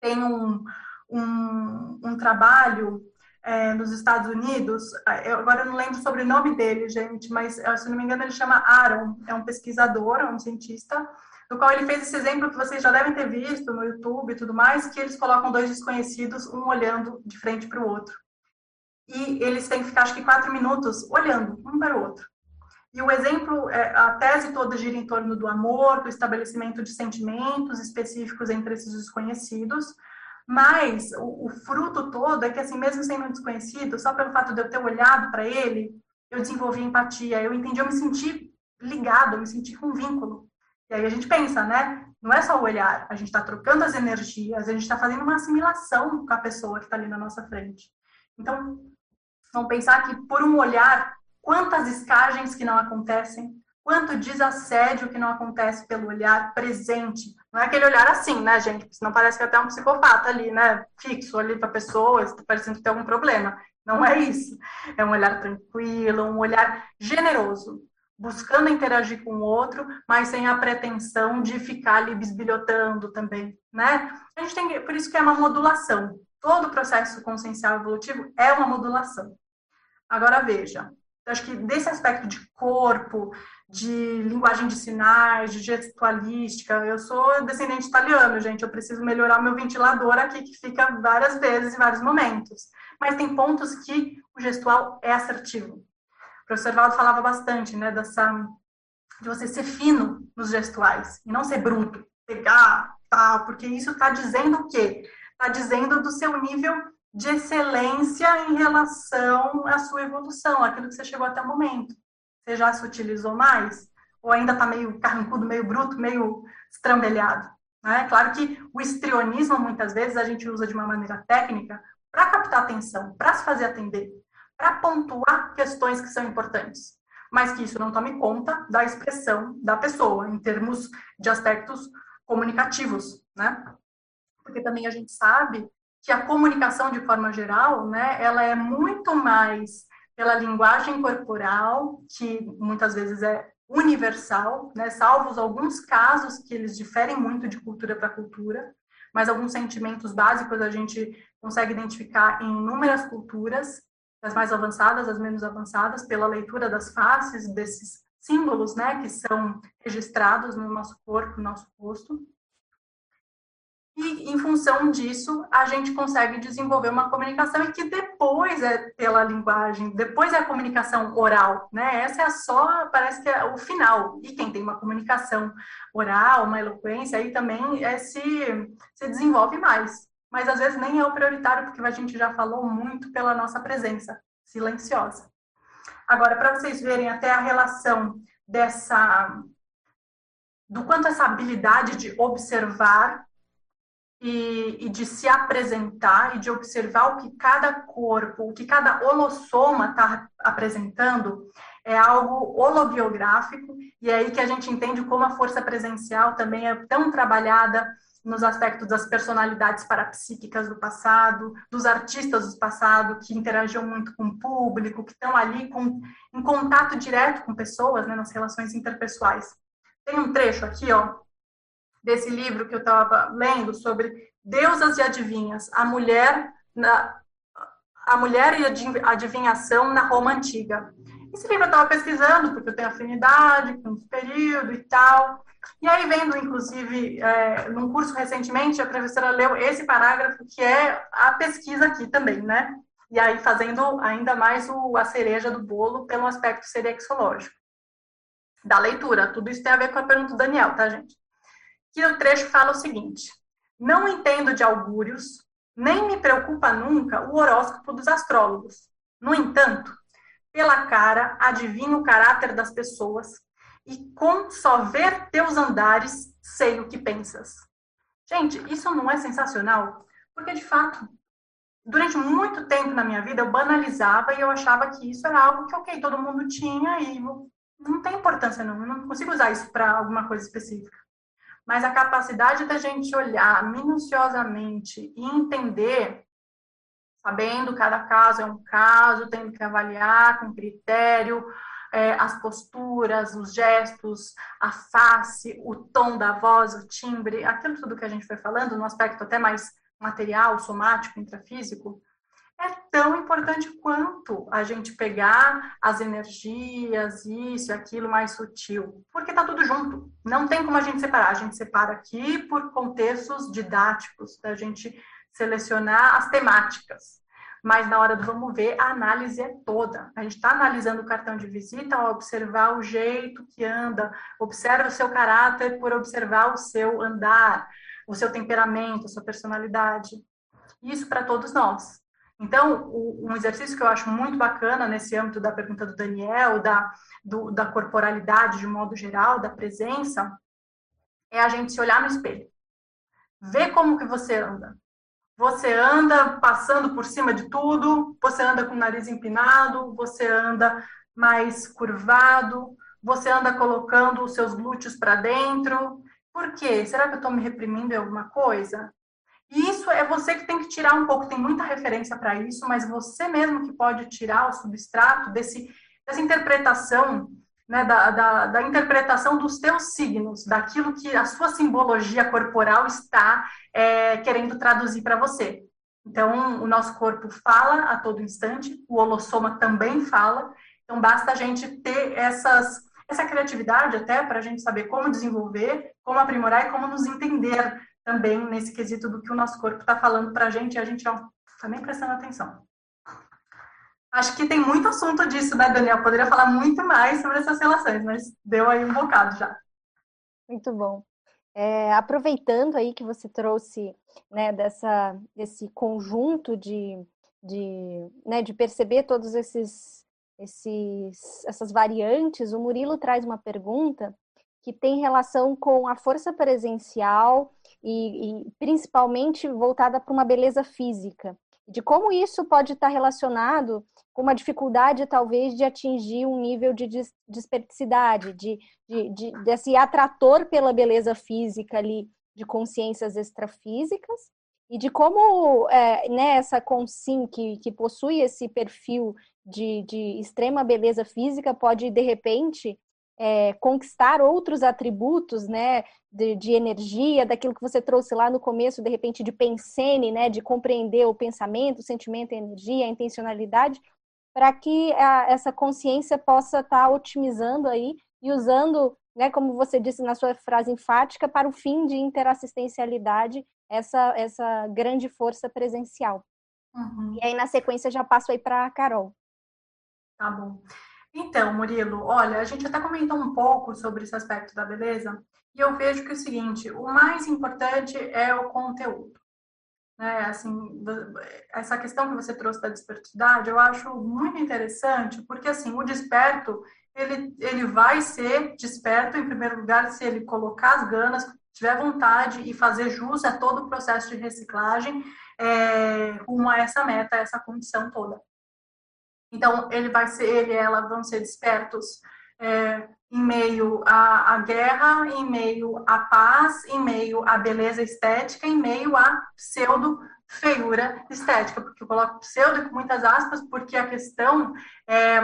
Tem um, um, um trabalho é, nos Estados Unidos, eu, agora eu não lembro sobre o nome dele, gente, mas se não me engano ele chama Aaron, é um pesquisador, é um cientista, no qual ele fez esse exemplo que vocês já devem ter visto no YouTube e tudo mais, que eles colocam dois desconhecidos, um olhando de frente para o outro. E eles têm que ficar, acho que, quatro minutos olhando um para o outro. E o exemplo, é, a tese toda gira em torno do amor, do estabelecimento de sentimentos específicos entre esses desconhecidos, mas o, o fruto todo é que, assim, mesmo sendo um desconhecido, só pelo fato de eu ter olhado para ele, eu desenvolvi empatia, eu entendi, eu me senti ligado, eu me senti com um vínculo. E aí a gente pensa, né? Não é só o olhar, a gente está trocando as energias, a gente está fazendo uma assimilação com a pessoa que está ali na nossa frente. Então, vamos pensar que por um olhar, quantas escagens que não acontecem, quanto desassédio que não acontece pelo olhar presente. Não é aquele olhar assim, né, gente? Senão parece que é até um psicopata ali, né? Fixo ali para a pessoa, parecendo que tem algum problema. Não é isso. É um olhar tranquilo, um olhar generoso buscando interagir com o outro, mas sem a pretensão de ficar ali bisbilhotando também, né? A gente tem, por isso que é uma modulação. Todo o processo consciencial evolutivo é uma modulação. Agora veja, acho que desse aspecto de corpo, de linguagem de sinais, de gestualística, eu sou descendente italiano, gente, eu preciso melhorar meu ventilador aqui que fica várias vezes em vários momentos. Mas tem pontos que o gestual é assertivo professor Valdo falava bastante, né, dessa de você ser fino nos gestuais e não ser bruto, pegar, tal, porque isso está dizendo o quê? Está dizendo do seu nível de excelência em relação à sua evolução, aquilo que você chegou até o momento. Você já se utilizou mais? Ou ainda está meio carrancudo, meio bruto, meio estrambelhado? Né? Claro que o estrionismo, muitas vezes, a gente usa de uma maneira técnica para captar atenção, para se fazer atender para pontuar questões que são importantes, mas que isso não tome conta da expressão da pessoa, em termos de aspectos comunicativos, né? Porque também a gente sabe que a comunicação de forma geral, né, ela é muito mais pela linguagem corporal, que muitas vezes é universal, né, salvo alguns casos que eles diferem muito de cultura para cultura, mas alguns sentimentos básicos a gente consegue identificar em inúmeras culturas, as mais avançadas, as menos avançadas, pela leitura das faces desses símbolos, né, que são registrados no nosso corpo, no nosso rosto. E, em função disso, a gente consegue desenvolver uma comunicação e que depois é pela linguagem, depois é a comunicação oral, né? Essa é só, parece que é o final. E quem tem uma comunicação oral, uma eloquência, aí também é, se, se desenvolve mais. Mas às vezes nem é o prioritário, porque a gente já falou muito pela nossa presença silenciosa. Agora, para vocês verem até a relação dessa do quanto essa habilidade de observar e, e, de se apresentar e de observar o que cada corpo, o que cada holossoma está apresentando, é algo holobiográfico, e é aí que a gente entende como a força presencial também é tão trabalhada nos aspectos das personalidades parapsíquicas do passado, dos artistas do passado que interagiam muito com o público, que estão ali com, em contato direto com pessoas, né, nas relações interpessoais. Tem um trecho aqui, ó, desse livro que eu estava lendo sobre deusas e adivinhas, a mulher na a mulher e a adivinhação na Roma antiga. Esse livro eu estava pesquisando porque eu tenho afinidade com esse período e tal. E aí vendo, inclusive, é, num curso recentemente, a professora leu esse parágrafo que é a pesquisa aqui também, né? E aí fazendo ainda mais o, a cereja do bolo pelo aspecto serexológico da leitura. Tudo isso tem a ver com a pergunta do Daniel, tá, gente? Que o trecho fala o seguinte: Não entendo de augúrios, nem me preocupa nunca o horóscopo dos astrólogos. No entanto, pela cara adivinho o caráter das pessoas e com só ver teus andares sei o que pensas. Gente, isso não é sensacional? Porque de fato, durante muito tempo na minha vida eu banalizava e eu achava que isso era algo que, ok, todo mundo tinha e não tem importância não, eu não consigo usar isso para alguma coisa específica mas a capacidade da gente olhar minuciosamente e entender, sabendo cada caso é um caso, tendo que avaliar com critério é, as posturas, os gestos, a face, o tom da voz, o timbre, aquilo tudo que a gente foi falando, no aspecto até mais material, somático, intrafísico, é tão importante quanto a gente pegar as energias, isso aquilo mais sutil, porque tá tudo junto. Não tem como a gente separar. A gente separa aqui por contextos didáticos, da gente selecionar as temáticas. Mas na hora do vamos ver, a análise é toda. A gente está analisando o cartão de visita ao observar o jeito que anda, observa o seu caráter por observar o seu andar, o seu temperamento, a sua personalidade. Isso para todos nós. Então, um exercício que eu acho muito bacana nesse âmbito da pergunta do Daniel, da, do, da corporalidade de modo geral, da presença, é a gente se olhar no espelho. Ver como que você anda. Você anda passando por cima de tudo, você anda com o nariz empinado, você anda mais curvado, você anda colocando os seus glúteos para dentro. Por quê? Será que eu estou me reprimindo em alguma coisa? Isso é você que tem que tirar um pouco, tem muita referência para isso, mas você mesmo que pode tirar o substrato desse, dessa interpretação, né, da, da, da interpretação dos teus signos, daquilo que a sua simbologia corporal está é, querendo traduzir para você. Então, o nosso corpo fala a todo instante, o holossoma também fala, então basta a gente ter essas, essa criatividade até para a gente saber como desenvolver, como aprimorar e como nos entender também nesse quesito do que o nosso corpo está falando para a gente e a gente não está nem prestando atenção. Acho que tem muito assunto disso, né, Daniel? Poderia falar muito mais sobre essas relações, mas deu aí um bocado já. Muito bom. É, aproveitando aí que você trouxe né, dessa, desse conjunto de, de, né, de perceber todos esses, esses essas variantes, o Murilo traz uma pergunta que tem relação com a força presencial e, e principalmente voltada para uma beleza física, de como isso pode estar relacionado com uma dificuldade, talvez, de atingir um nível de desperticidade, de, de, de, desse atrator pela beleza física ali de consciências extrafísicas e de como é, né, essa consim que, que possui esse perfil de, de extrema beleza física pode, de repente, é, conquistar outros atributos, né, de, de, energia, daquilo que você trouxe lá no começo, de repente, de pensene, né, de compreender o pensamento, o sentimento, a energia, a intencionalidade, para que a, essa consciência possa estar tá otimizando aí e usando, né, como você disse na sua frase enfática, para o fim de interassistencialidade, essa, essa grande força presencial. Uhum. E aí, na sequência, já passo aí para a Carol. Tá bom. Então, Murilo, olha, a gente até comentou um pouco sobre esse aspecto da beleza, e eu vejo que é o seguinte, o mais importante é o conteúdo. Né? Assim, essa questão que você trouxe da despertidade, eu acho muito interessante, porque assim, o desperto, ele, ele vai ser desperto, em primeiro lugar, se ele colocar as ganas, tiver vontade e fazer jus a todo o processo de reciclagem é, rumo a essa meta, a essa condição toda. Então, ele vai ser, ele e ela vão ser despertos é, em meio à, à, guerra, em meio à paz, em meio à beleza estética, em meio à pseudo feiura estética, porque eu coloco pseudo com muitas aspas, porque a questão é,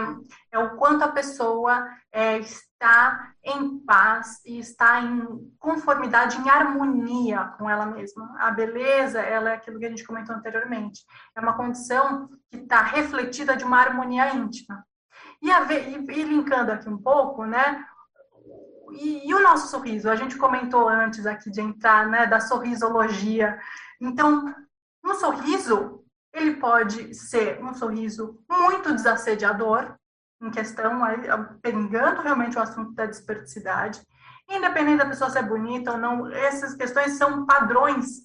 é o quanto a pessoa é, está em paz e está em conformidade, em harmonia com ela mesma. A beleza, ela é aquilo que a gente comentou anteriormente, é uma condição que está refletida de uma harmonia íntima. E, a, e, e linkando aqui um pouco, né, e, e, o nosso sorriso? A gente comentou antes aqui de entrar, né, da sorrisologia. Então, um sorriso, ele pode ser um sorriso muito desassediador, em questão, pegando realmente o assunto da desperticidade, independente da pessoa ser bonita ou não, essas questões são padrões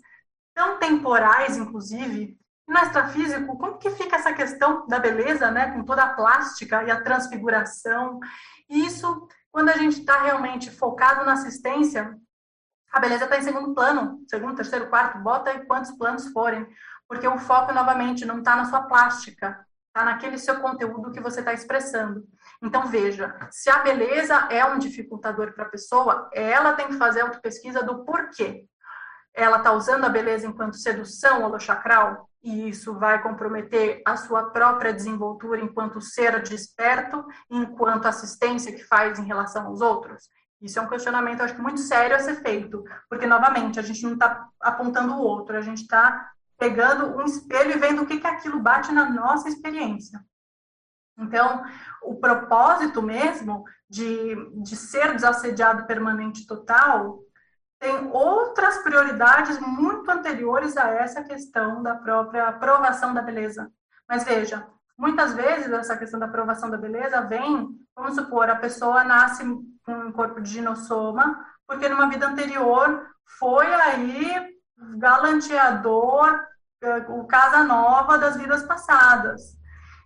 tão temporais, inclusive. No extrafísico, como que fica essa questão da beleza, né, com toda a plástica e a transfiguração? Isso, quando a gente está realmente focado na assistência, a beleza está em segundo plano, segundo, terceiro, quarto, bota aí quantos planos forem, porque o foco, novamente, não está na sua plástica, naquele seu conteúdo que você está expressando. Então, veja, se a beleza é um dificultador para a pessoa, ela tem que fazer a autopesquisa do porquê. Ela está usando a beleza enquanto sedução holochacral, e isso vai comprometer a sua própria desenvoltura enquanto ser desperto, enquanto assistência que faz em relação aos outros. Isso é um questionamento, acho que muito sério a ser feito, porque, novamente, a gente não está apontando o outro, a gente está pegando um espelho e vendo o que, que aquilo bate na nossa experiência. Então, o propósito mesmo de, de ser desassediado permanente total tem outras prioridades muito anteriores a essa questão da própria aprovação da beleza. Mas veja, muitas vezes essa questão da aprovação da beleza vem, vamos supor, a pessoa nasce com um corpo de ginossoma, porque numa vida anterior foi aí galanteador, o casa nova das vidas passadas.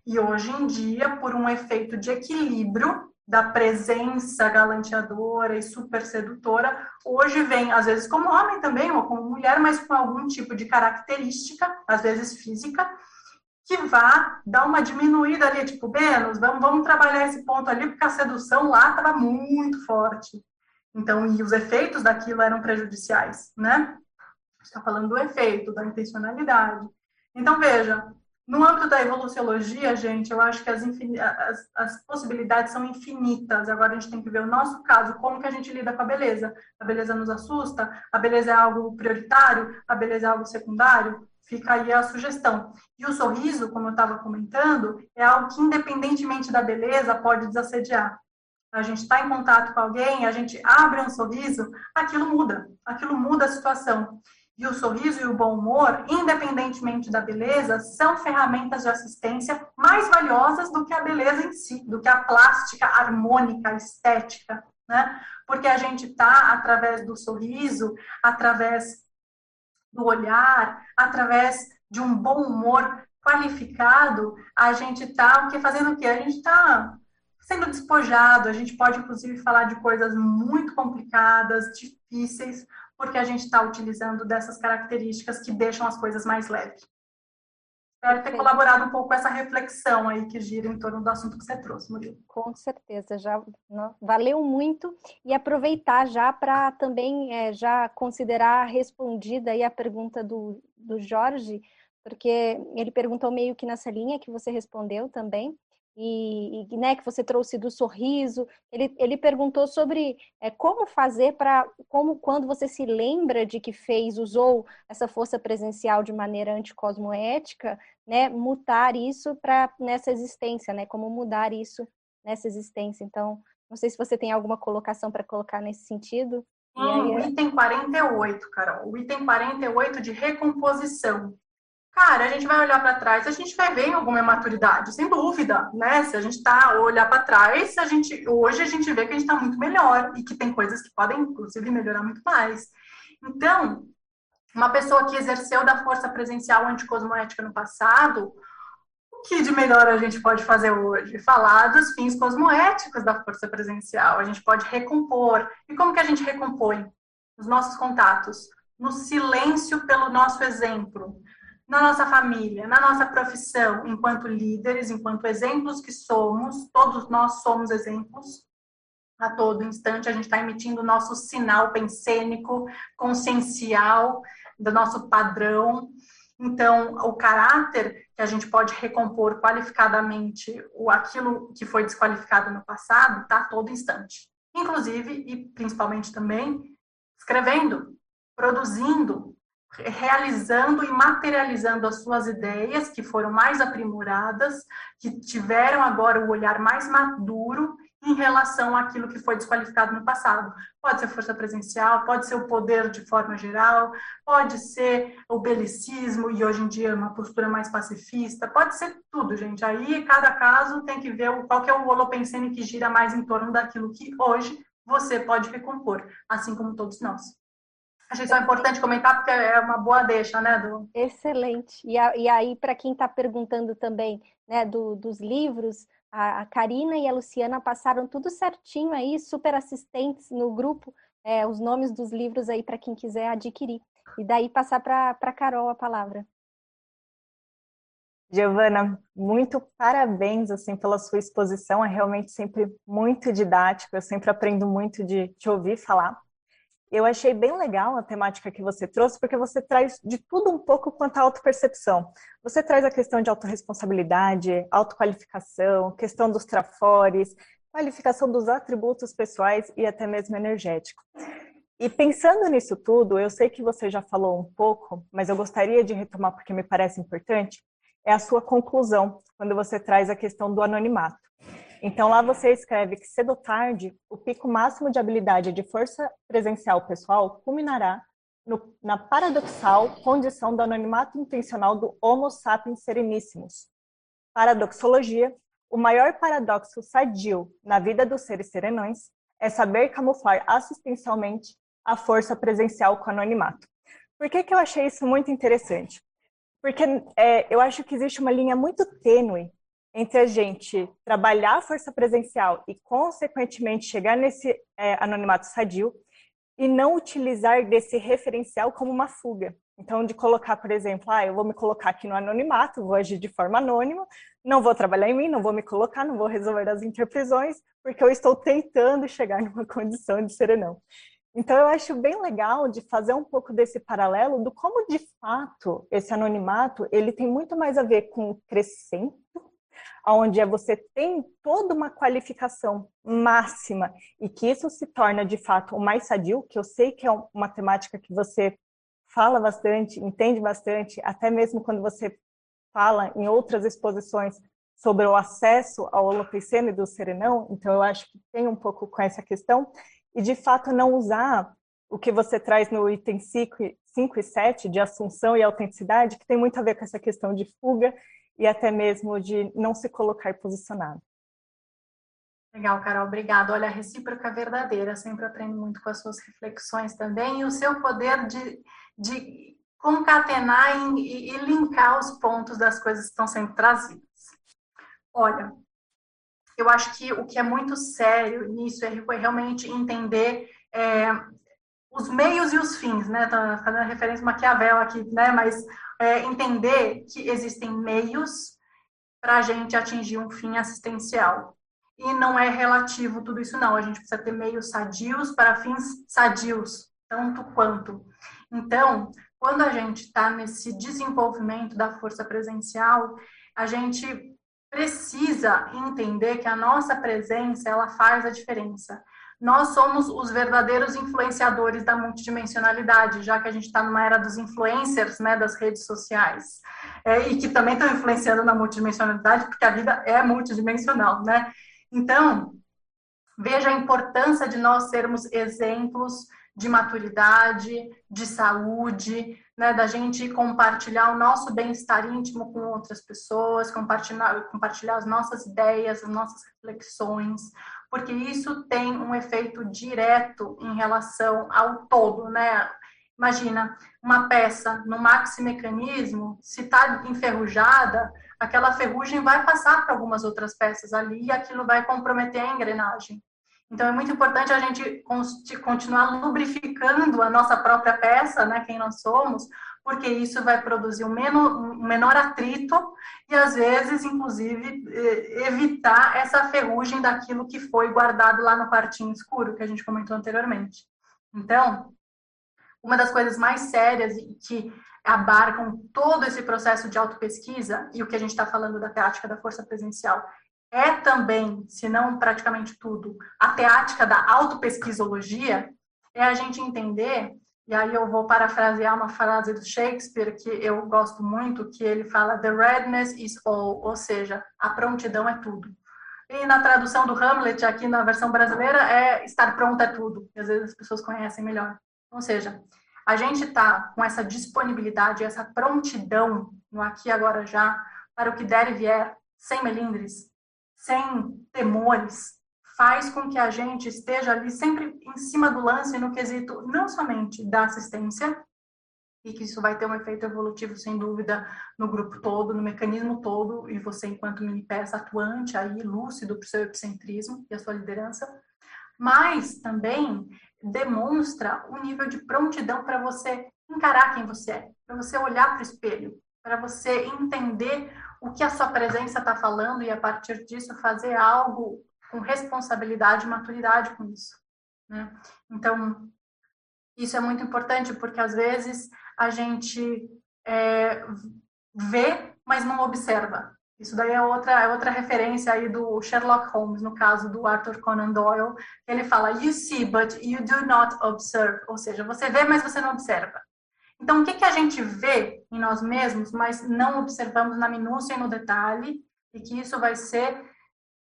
E hoje em dia, por um efeito de equilíbrio da presença galanteadora e super sedutora, hoje vem, às vezes como homem também, ou como mulher, mas com algum tipo de característica, às vezes física, que vá dar uma diminuída ali, tipo, menos, vamos, vamos trabalhar esse ponto ali, porque a sedução lá estava muito forte. Então, e os efeitos daquilo eram prejudiciais, né? Está falando do efeito, da intencionalidade. Então, veja, no âmbito da evoluciologia, gente, eu acho que as, as, as, possibilidades são infinitas. Agora a gente tem que ver o nosso caso, como que a gente lida com a beleza. A beleza nos assusta? A beleza é algo prioritário? A beleza é algo secundário? Fica aí a sugestão. E o sorriso, como eu estava comentando, é algo que, independentemente da beleza, pode desassediar. A gente está em contato com alguém, a gente abre um sorriso, aquilo muda, aquilo muda a situação. E o sorriso e o bom humor, independentemente da beleza, são ferramentas de assistência mais valiosas do que a beleza em si, do que a plástica harmônica, estética, né? Porque a gente está, através do sorriso, através do olhar, através de um bom humor qualificado, a gente está fazendo o quê? A gente está sendo despojado, a gente pode inclusive falar de coisas muito complicadas, difíceis, porque a gente está utilizando dessas características que deixam as coisas mais leves. Espero ter colaborado um pouco com essa reflexão aí que gira em torno do assunto que você trouxe, Murilo. Com certeza, já valeu muito e aproveitar já para também é, já considerar respondida aí a pergunta do, do Jorge, porque ele perguntou meio que nessa linha que você respondeu também, e, e né, que você trouxe do sorriso. Ele, ele perguntou sobre é, como fazer para, como quando você se lembra de que fez, usou essa força presencial de maneira anticosmoética, né, mutar isso para nessa existência, né, como mudar isso nessa existência. Então, não sei se você tem alguma colocação para colocar nesse sentido. Hum, o item 48, Carol. O item 48 de recomposição cara, a gente vai olhar para trás, a gente vai ver alguma maturidade, sem dúvida, né? Se a gente tá olhar para trás, a gente hoje a gente vê que a gente está muito melhor e que tem coisas que podem inclusive melhorar muito mais. Então, uma pessoa que exerceu da força presencial anticosmoética no passado, o que de melhor a gente pode fazer hoje? Falar dos fins cosmoéticos da força presencial. A gente pode recompor. E como que a gente recompõe? Os nossos contatos. No silêncio pelo nosso exemplo na nossa família, na nossa profissão, enquanto líderes, enquanto exemplos que somos, todos nós somos exemplos. A todo instante a gente está emitindo o nosso sinal pensênico, consciencial, do nosso padrão. Então, o caráter que a gente pode recompor qualificadamente o aquilo que foi desqualificado no passado, está a todo instante. Inclusive e principalmente também escrevendo, produzindo, realizando e materializando as suas ideias, que foram mais aprimoradas, que tiveram agora o olhar mais maduro em relação àquilo que foi desqualificado no passado. Pode ser força presencial, pode ser o poder de forma geral, pode ser o belicismo e hoje em dia uma postura mais pacifista, pode ser tudo, gente. Aí cada caso tem que ver qual que é o holopensene que gira mais em torno daquilo que hoje você pode recompor, assim como todos nós. Achei só importante comentar porque é uma boa deixa, né, Du? Excelente. E, a, e aí, para quem está perguntando também, né, do, dos livros, a, a Karina e a Luciana passaram tudo certinho aí, super assistentes no grupo, é, os nomes dos livros aí para quem quiser adquirir. E daí passar para a Carol a palavra. Giovana, muito parabéns assim pela sua exposição, é realmente sempre muito didático, eu sempre aprendo muito de te ouvir falar. Eu achei bem legal a temática que você trouxe, porque você traz de tudo um pouco quanto à autopercepção. Você traz a questão de autorresponsabilidade, autoqualificação, questão dos trafores, qualificação dos atributos pessoais e até mesmo energético. E pensando nisso tudo, eu sei que você já falou um pouco, mas eu gostaria de retomar porque me parece importante, é a sua conclusão, quando você traz a questão do anonimato. Então, lá você escreve que cedo ou tarde, o pico máximo de habilidade de força presencial pessoal culminará no, na paradoxal condição do anonimato intencional do Homo sapiens sereníssimos. Paradoxologia, o maior paradoxo sadio na vida dos seres serenões é saber camuflar assistencialmente a força presencial com anonimato. Por que, que eu achei isso muito interessante? Porque é, eu acho que existe uma linha muito tênue entre a gente trabalhar a força presencial e, consequentemente, chegar nesse é, anonimato sadio e não utilizar desse referencial como uma fuga. Então, de colocar, por exemplo, ah, eu vou me colocar aqui no anonimato, vou agir de forma anônima, não vou trabalhar em mim, não vou me colocar, não vou resolver as interprisões, porque eu estou tentando chegar numa condição de serenão. Então, eu acho bem legal de fazer um pouco desse paralelo do como, de fato, esse anonimato, ele tem muito mais a ver com crescimento onde é você tem toda uma qualificação máxima e que isso se torna de fato o mais sadio, que eu sei que é uma temática que você fala bastante, entende bastante, até mesmo quando você fala em outras exposições sobre o acesso ao holopenseno e do serenão, então eu acho que tem um pouco com essa questão, e de fato não usar o que você traz no item 5, 5 e 7 de assunção e autenticidade, que tem muito a ver com essa questão de fuga e até mesmo de não se colocar posicionado. Legal, Carol, obrigada. Olha, a recíproca verdadeira, sempre aprendo muito com as suas reflexões também, e o seu poder de, de concatenar e, e linkar os pontos das coisas que estão sendo trazidas. Olha, eu acho que o que é muito sério nisso é realmente entender é, os meios e os fins, né? Tô fazendo referência a Maquiavel aqui, né? Mas é, entender que existem meios para a gente atingir um fim assistencial. E não é relativo tudo isso, não. A gente precisa ter meios sadios para fins sadios, tanto quanto. Então, quando a gente está nesse desenvolvimento da força presencial, a gente precisa entender que a nossa presença ela faz a diferença. Nós somos os verdadeiros influenciadores da multidimensionalidade, já que a gente está numa era dos influencers, né, das redes sociais, é, e que também estão influenciando na multidimensionalidade, porque a vida é multidimensional, né? Então, veja a importância de nós sermos exemplos de maturidade, de saúde, né, da gente compartilhar o nosso bem-estar íntimo com outras pessoas, compartilhar, compartilhar as nossas ideias, as nossas reflexões, porque isso tem um efeito direto em relação ao todo, né? Imagina, uma peça no maximecanismo, se está enferrujada, aquela ferrugem vai passar para algumas outras peças ali e aquilo vai comprometer a engrenagem. Então, é muito importante a gente continuar lubrificando a nossa própria peça, né, quem nós somos, porque isso vai produzir um menor, um menor atrito e, às vezes, inclusive, evitar essa ferrugem daquilo que foi guardado lá no quartinho escuro, que a gente comentou anteriormente. Então, uma das coisas mais sérias que abarcam todo esse processo de autopesquisa, e o que a gente está falando da teática da força presencial, é também, se não praticamente tudo, a teática da autopesquisologia, é a gente entender, e aí eu vou parafrasear uma frase do Shakespeare que eu gosto muito, que ele fala the readiness is all, ou seja, a prontidão é tudo. E na tradução do Hamlet, aqui na versão brasileira, é estar pronto é tudo, às vezes as pessoas conhecem melhor. Ou seja, a gente está com essa disponibilidade, essa prontidão no aqui agora já, para o que der e vier, sem melindres, sem temores, faz com que a gente esteja ali sempre em cima do lance no quesito não somente da assistência, e que isso vai ter um efeito evolutivo, sem dúvida, no grupo todo, no mecanismo todo, e você, enquanto mini peça atuante, aí, lúcido para o seu epicentrismo e a sua liderança, mas também demonstra um nível de prontidão para você encarar quem você é, para você olhar para o espelho, para você entender o que a sua presença está falando e, a partir disso, fazer algo com responsabilidade e maturidade com isso. Né? Então, isso é muito importante, porque às vezes a gente é, vê, mas não observa. Isso daí é outra, é outra referência aí do Sherlock Holmes, no caso do Arthur Conan Doyle, ele fala, you see, but you do not observe, ou seja, você vê, mas você não observa. Então, o que, que a gente vê em nós mesmos, mas não observamos na minúcia e no detalhe, e que isso vai ser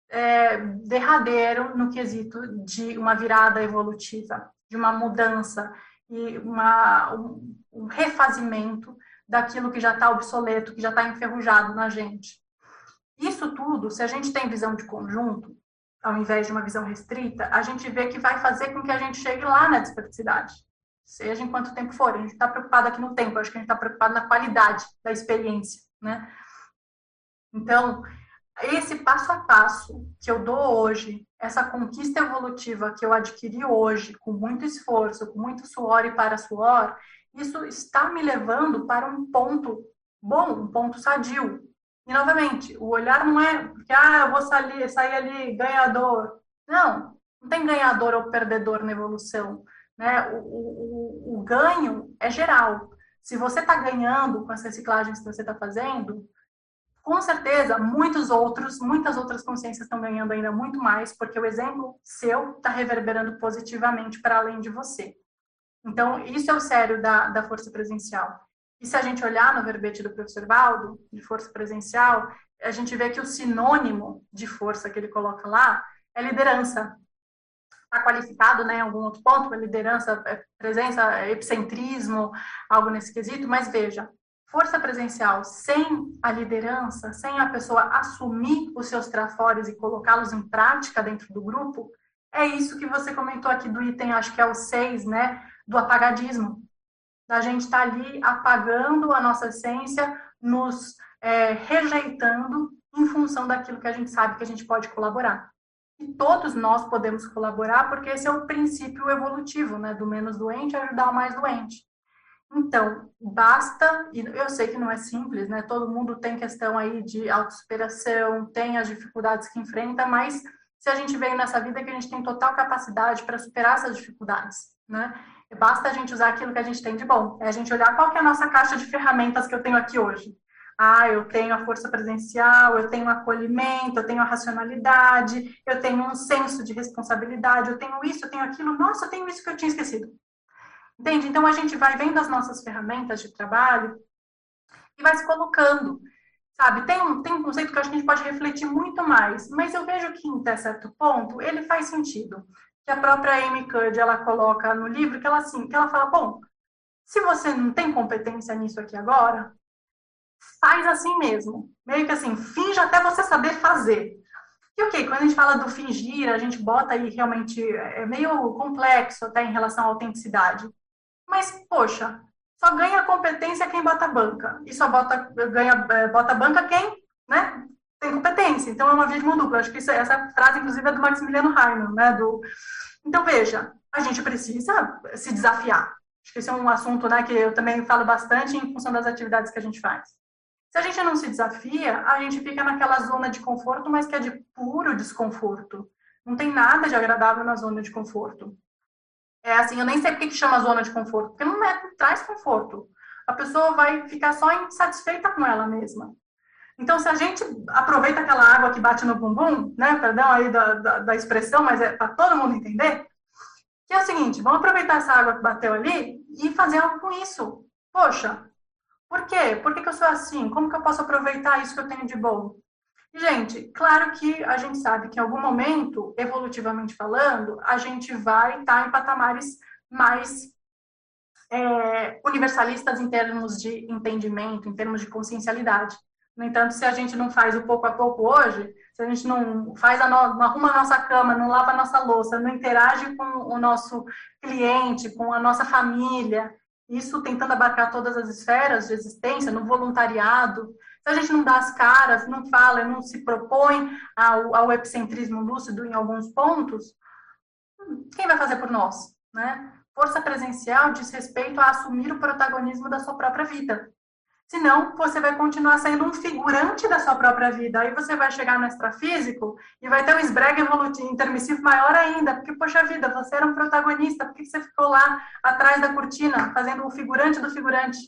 é, derradeiro no quesito de uma virada evolutiva, de uma mudança e uma, um, um refazimento daquilo que já está obsoleto, que já está enferrujado na gente. Isso tudo, se a gente tem visão de conjunto, ao invés de uma visão restrita, a gente vê que vai fazer com que a gente chegue lá na desperticidade seja em quanto tempo for. A gente está preocupado aqui no tempo, acho que a gente está preocupado na qualidade da experiência, né? Então, esse passo a passo que eu dou hoje, essa conquista evolutiva que eu adquiri hoje, com muito esforço, com muito suor e para suor, isso está me levando para um ponto bom, um ponto sadio. E, novamente, o olhar não é que, ah, eu vou sair, sair ali ganhador. Não, não tem ganhador ou perdedor na evolução. Né? O, o, o ganho é geral. Se você está ganhando com as reciclagens que você está fazendo, com certeza muitos outros, muitas outras consciências estão ganhando ainda muito mais, porque o exemplo seu está reverberando positivamente para além de você. Então, isso é o sério da, da força presencial. E se a gente olhar no verbete do professor Valdo, de força presencial, a gente vê que o sinônimo de força que ele coloca lá é liderança está qualificado né, em algum outro ponto, liderança, é, presença, epicentrismo, algo nesse quesito, mas veja, força presencial sem a liderança, sem a pessoa assumir os seus trafores e colocá-los em prática dentro do grupo, é isso que você comentou aqui do item, acho que é o 6, né, do apagadismo. Da gente estar tá ali apagando a nossa essência, nos é, rejeitando em função daquilo que a gente sabe que a gente pode colaborar e todos nós podemos colaborar, porque esse é o princípio evolutivo, né? Do menos doente ajudar o mais doente. Então, basta, e eu sei que não é simples, né? Todo mundo tem questão aí de autossuperação, tem as dificuldades que enfrenta, mas se a gente veio nessa vida que a gente tem total capacidade para superar essas dificuldades, né? Basta a gente usar aquilo que a gente tem de bom. É a gente olhar qual que é a nossa caixa de ferramentas que eu tenho aqui hoje. Ah, eu tenho a força presencial, eu tenho acolhimento, eu tenho a racionalidade, eu tenho um senso de responsabilidade, eu tenho isso, eu tenho aquilo. Nossa, eu tenho isso que eu tinha esquecido. Entende? Então a gente vai vendo as nossas ferramentas de trabalho e vai se colocando. Sabe, tem um, tem um conceito que que a gente pode refletir muito mais, mas eu vejo que, até certo ponto, ele faz sentido. Que a própria Amy Cuddy, ela coloca no livro, que ela, assim, que ela fala, bom, se você não tem competência nisso aqui agora, faz assim mesmo. Meio que assim, finja até você saber fazer. E ok, quando a gente fala do fingir, a gente bota aí realmente, é meio complexo até em relação à autenticidade. Mas, poxa, só ganha competência quem bota banca. E só bota, ganha, é, bota banca quem né, tem competência. Então, é uma via de mão dupla. Acho que isso, essa frase, inclusive, é do Maximiliano Heinemann. Né, do... Então, veja, a gente precisa se desafiar. Acho que esse é um assunto né, que eu também falo bastante em função das atividades que a gente faz. Se a gente não se desafia, a gente fica naquela zona de conforto, mas que é de puro desconforto. Não tem nada de agradável na zona de conforto. É assim, eu nem sei por que chama zona de conforto, porque não, é, não traz conforto. A pessoa vai ficar só insatisfeita com ela mesma. Então, se a gente aproveita aquela água que bate no bumbum, né, perdão aí da, da, da expressão, mas é para todo mundo entender, que é o seguinte, vamos aproveitar essa água que bateu ali e fazer algo com isso. Poxa, por quê? Por que, que eu sou assim? Como que eu posso aproveitar isso que eu tenho de bom? Gente, claro que a gente sabe que em algum momento, evolutivamente falando, a gente vai estar em patamares mais é, universalistas em termos de entendimento, em termos de consciencialidade. No entanto, se a gente não faz o pouco a pouco hoje, se a gente não faz a no, não arruma a nossa cama, não lava a nossa louça, não interage com o nosso cliente, com a nossa família, isso tentando abarcar todas as esferas de existência, no voluntariado, se a gente não dá as caras, não fala, não se propõe ao, ao epicentrismo lúcido em alguns pontos, quem vai fazer por nós? Né? Força presencial diz respeito a assumir o protagonismo da sua própria vida. Senão, você vai continuar sendo um figurante da sua própria vida. Aí você vai chegar no extrafísico e vai ter um esbrega evolutivo, intermissivo maior ainda. Porque, poxa vida, você era um protagonista. Por que você ficou lá atrás da cortina, fazendo o figurante do figurante?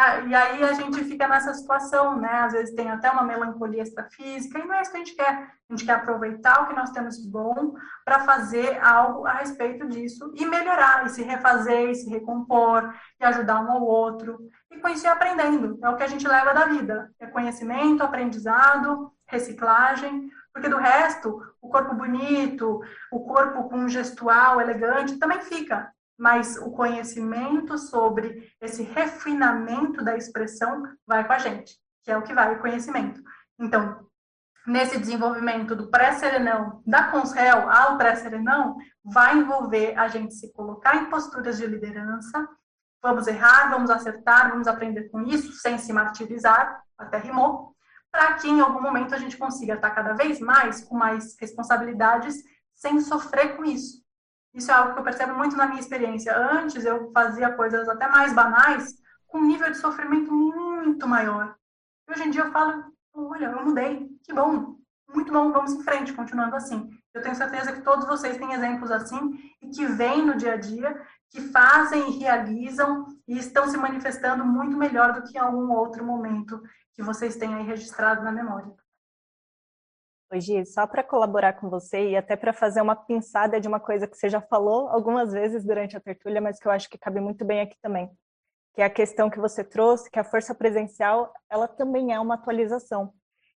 Ah, e aí a gente fica nessa situação, né? Às vezes tem até uma melancolia extrafísica, e não é isso que a gente quer. A gente quer aproveitar o que nós temos de bom para fazer algo a respeito disso e melhorar, e se refazer, e se recompor, e ajudar um ao outro. E ir aprendendo. É o que a gente leva da vida. É conhecimento, aprendizado, reciclagem, porque do resto, o corpo bonito, o corpo com gestual elegante também fica mas o conhecimento sobre esse refinamento da expressão vai com a gente, que é o que vai o conhecimento. Então, nesse desenvolvimento do pré-serenão, da consréu ao pré-serenão, vai envolver a gente se colocar em posturas de liderança, vamos errar, vamos acertar, vamos aprender com isso, sem se martirizar, até rimou, para que em algum momento a gente consiga estar cada vez mais com mais responsabilidades, sem sofrer com isso. Isso é algo que eu percebo muito na minha experiência. Antes eu fazia coisas até mais banais, com um nível de sofrimento muito maior. E hoje em dia eu falo, olha, eu mudei, que bom, muito bom, vamos em frente, continuando assim. Eu tenho certeza que todos vocês têm exemplos assim e que vêm no dia a dia, que fazem e realizam e estão se manifestando muito melhor do que em algum outro momento que vocês têm aí registrado na memória. Hoje, só para colaborar com você e até para fazer uma pinçada de uma coisa que você já falou algumas vezes durante a tertúlia, mas que eu acho que cabe muito bem aqui também, que é a questão que você trouxe, que a força presencial, ela também é uma atualização.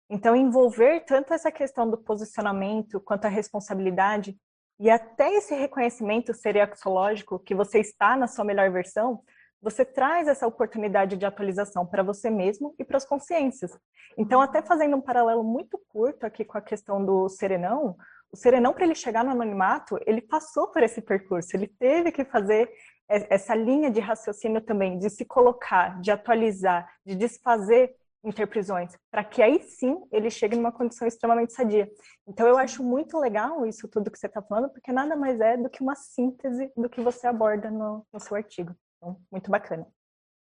Então, envolver tanto essa questão do posicionamento quanto a responsabilidade e até esse reconhecimento seriaxológico que você está na sua melhor versão, você traz essa oportunidade de atualização para você mesmo e para as consciências. Então, até fazendo um paralelo muito curto aqui com a questão do serenão, o serenão, para ele chegar no anonimato, ele passou por esse percurso, ele teve que fazer essa linha de raciocínio também, de se colocar, de atualizar, de desfazer interprisões, para que aí sim ele chegue numa condição extremamente sadia. Então eu acho muito legal isso tudo que você está falando, porque nada mais é do que uma síntese do que você aborda no, no seu artigo. Então, muito bacana.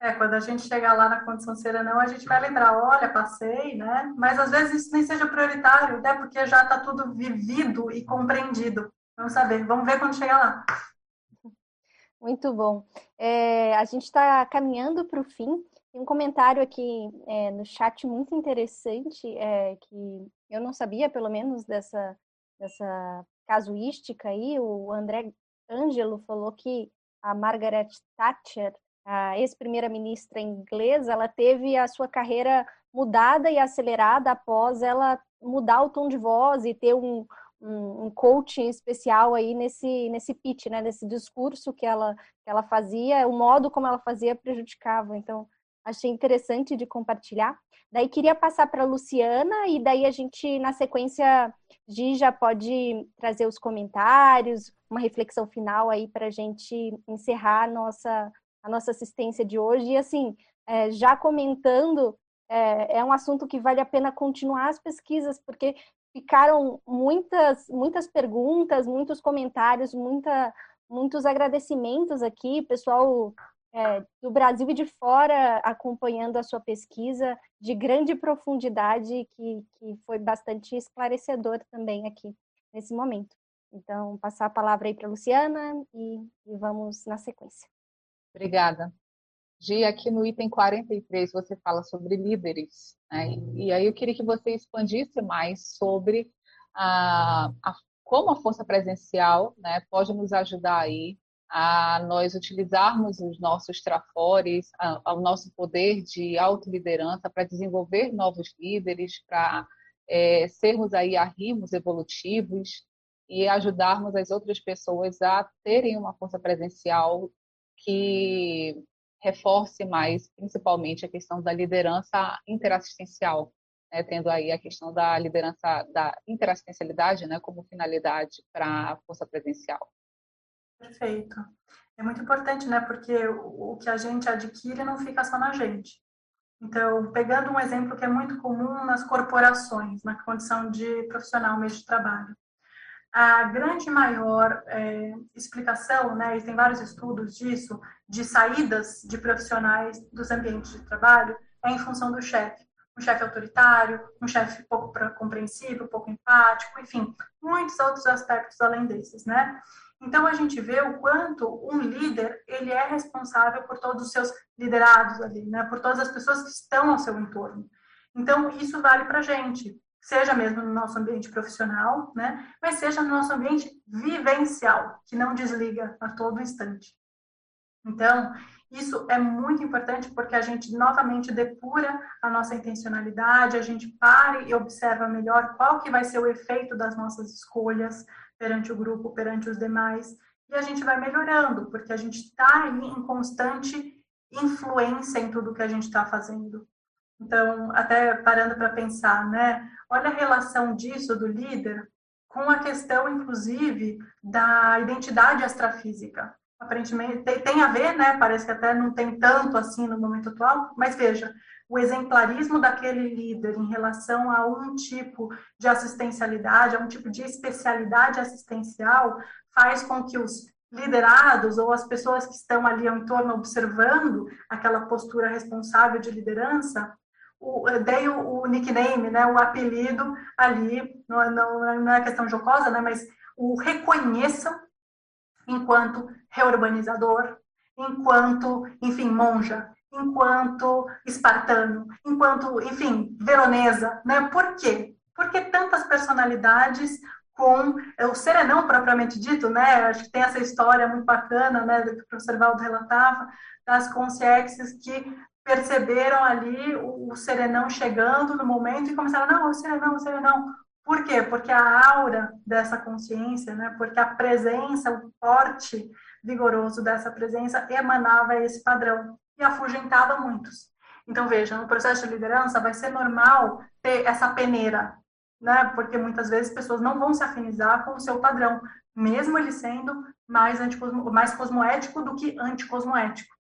É, quando a gente chegar lá na condição serenão, a gente vai lembrar, olha, passei, né? Mas às vezes isso nem seja prioritário, até porque já está tudo vivido e compreendido. Vamos saber, vamos ver quando chegar lá. Muito bom. É, a gente está caminhando para o fim. Tem um comentário aqui é, no chat muito interessante, é, que eu não sabia, pelo menos, dessa, dessa casuística aí. O André Ângelo falou que a Margaret Thatcher a ex-primeira-ministra inglesa, ela teve a sua carreira mudada e acelerada após ela mudar o tom de voz e ter um, um, um coaching especial aí nesse, nesse pitch, né, nesse discurso que ela, que ela fazia, o modo como ela fazia prejudicava. Então, achei interessante de compartilhar. Daí queria passar para a Luciana e daí a gente, na sequência, Gi já pode trazer os comentários, uma reflexão final aí para a gente encerrar a nossa a nossa assistência de hoje. E assim, é, já comentando, é, é um assunto que vale a pena continuar as pesquisas, porque ficaram muitas, muitas perguntas, muitos comentários, muita, muitos agradecimentos aqui, pessoal é, do Brasil e de fora acompanhando a sua pesquisa de grande profundidade, que, que foi bastante esclarecedor também aqui nesse momento. Então, passar a palavra aí para a Luciana e, e vamos na sequência. Obrigada. Gi, aqui no item 43 você fala sobre líderes, né? e, aí eu queria que você expandisse mais sobre a, a, como a força presencial né, pode nos ajudar aí a nós utilizarmos os nossos trafores, o nosso poder de autoliderança para desenvolver novos líderes, para é, sermos aí arrimos evolutivos e ajudarmos as outras pessoas a terem uma força presencial que reforce mais, principalmente, a questão da liderança interassistencial, né, tendo aí a questão da liderança da interassistencialidade né, como finalidade para a força presencial. Perfeito. É muito importante, né, porque o que a gente adquire não fica só na gente. Então, pegando um exemplo que é muito comum nas corporações, na condição de profissional meio de trabalho a grande maior é, explicação, né, e tem vários estudos disso, de saídas de profissionais dos ambientes de trabalho, é em função do chefe. Um chefe autoritário, um chefe pouco compreensível, pouco empático, enfim, muitos outros aspectos além desses, né? Então a gente vê o quanto um líder ele é responsável por todos os seus liderados ali, né? Por todas as pessoas que estão ao seu entorno. Então isso vale para gente seja mesmo no nosso ambiente profissional, né? Mas seja no nosso ambiente vivencial, que não desliga a todo instante. Então, isso é muito importante porque a gente novamente depura a nossa intencionalidade, a gente para e observa melhor qual que vai ser o efeito das nossas escolhas perante o grupo, perante os demais, e a gente vai melhorando, porque a gente está em constante influência em tudo que a gente está fazendo. Então, até parando para pensar, né? Olha a relação disso do líder com a questão, inclusive, da identidade astrafísica. Aparentemente tem, tem a ver, né? Parece que até não tem tanto assim no momento atual, mas veja, o exemplarismo daquele líder em relação a um tipo de assistencialidade, a um tipo de especialidade assistencial, faz com que os liderados ou as pessoas que estão ali ao entorno observando aquela postura responsável de liderança o, dei o, o, nickname, né, o apelido ali, não, não, não é questão jocosa, né, mas o reconheçam enquanto reurbanizador, enquanto, enfim, monja, enquanto espartano, enquanto, enfim, veronesa, né? Por quê? Porque tantas personalidades com o serenão propriamente dito, né? Acho que tem essa história muito bacana, né, que o professor Valdo relatava, das consciências que perceberam ali o, serenão chegando no momento e começaram, não, o serenão, o serenão. Por quê? Porque a aura dessa consciência, né? porque a presença, o porte vigoroso dessa presença emanava esse padrão e afugentava muitos. Então, veja, no processo de liderança vai ser normal ter essa peneira, né? Porque muitas vezes pessoas não vão se afinizar com o seu padrão, mesmo ele sendo mais, anticosmo, mais cosmoético do que anticosmoético.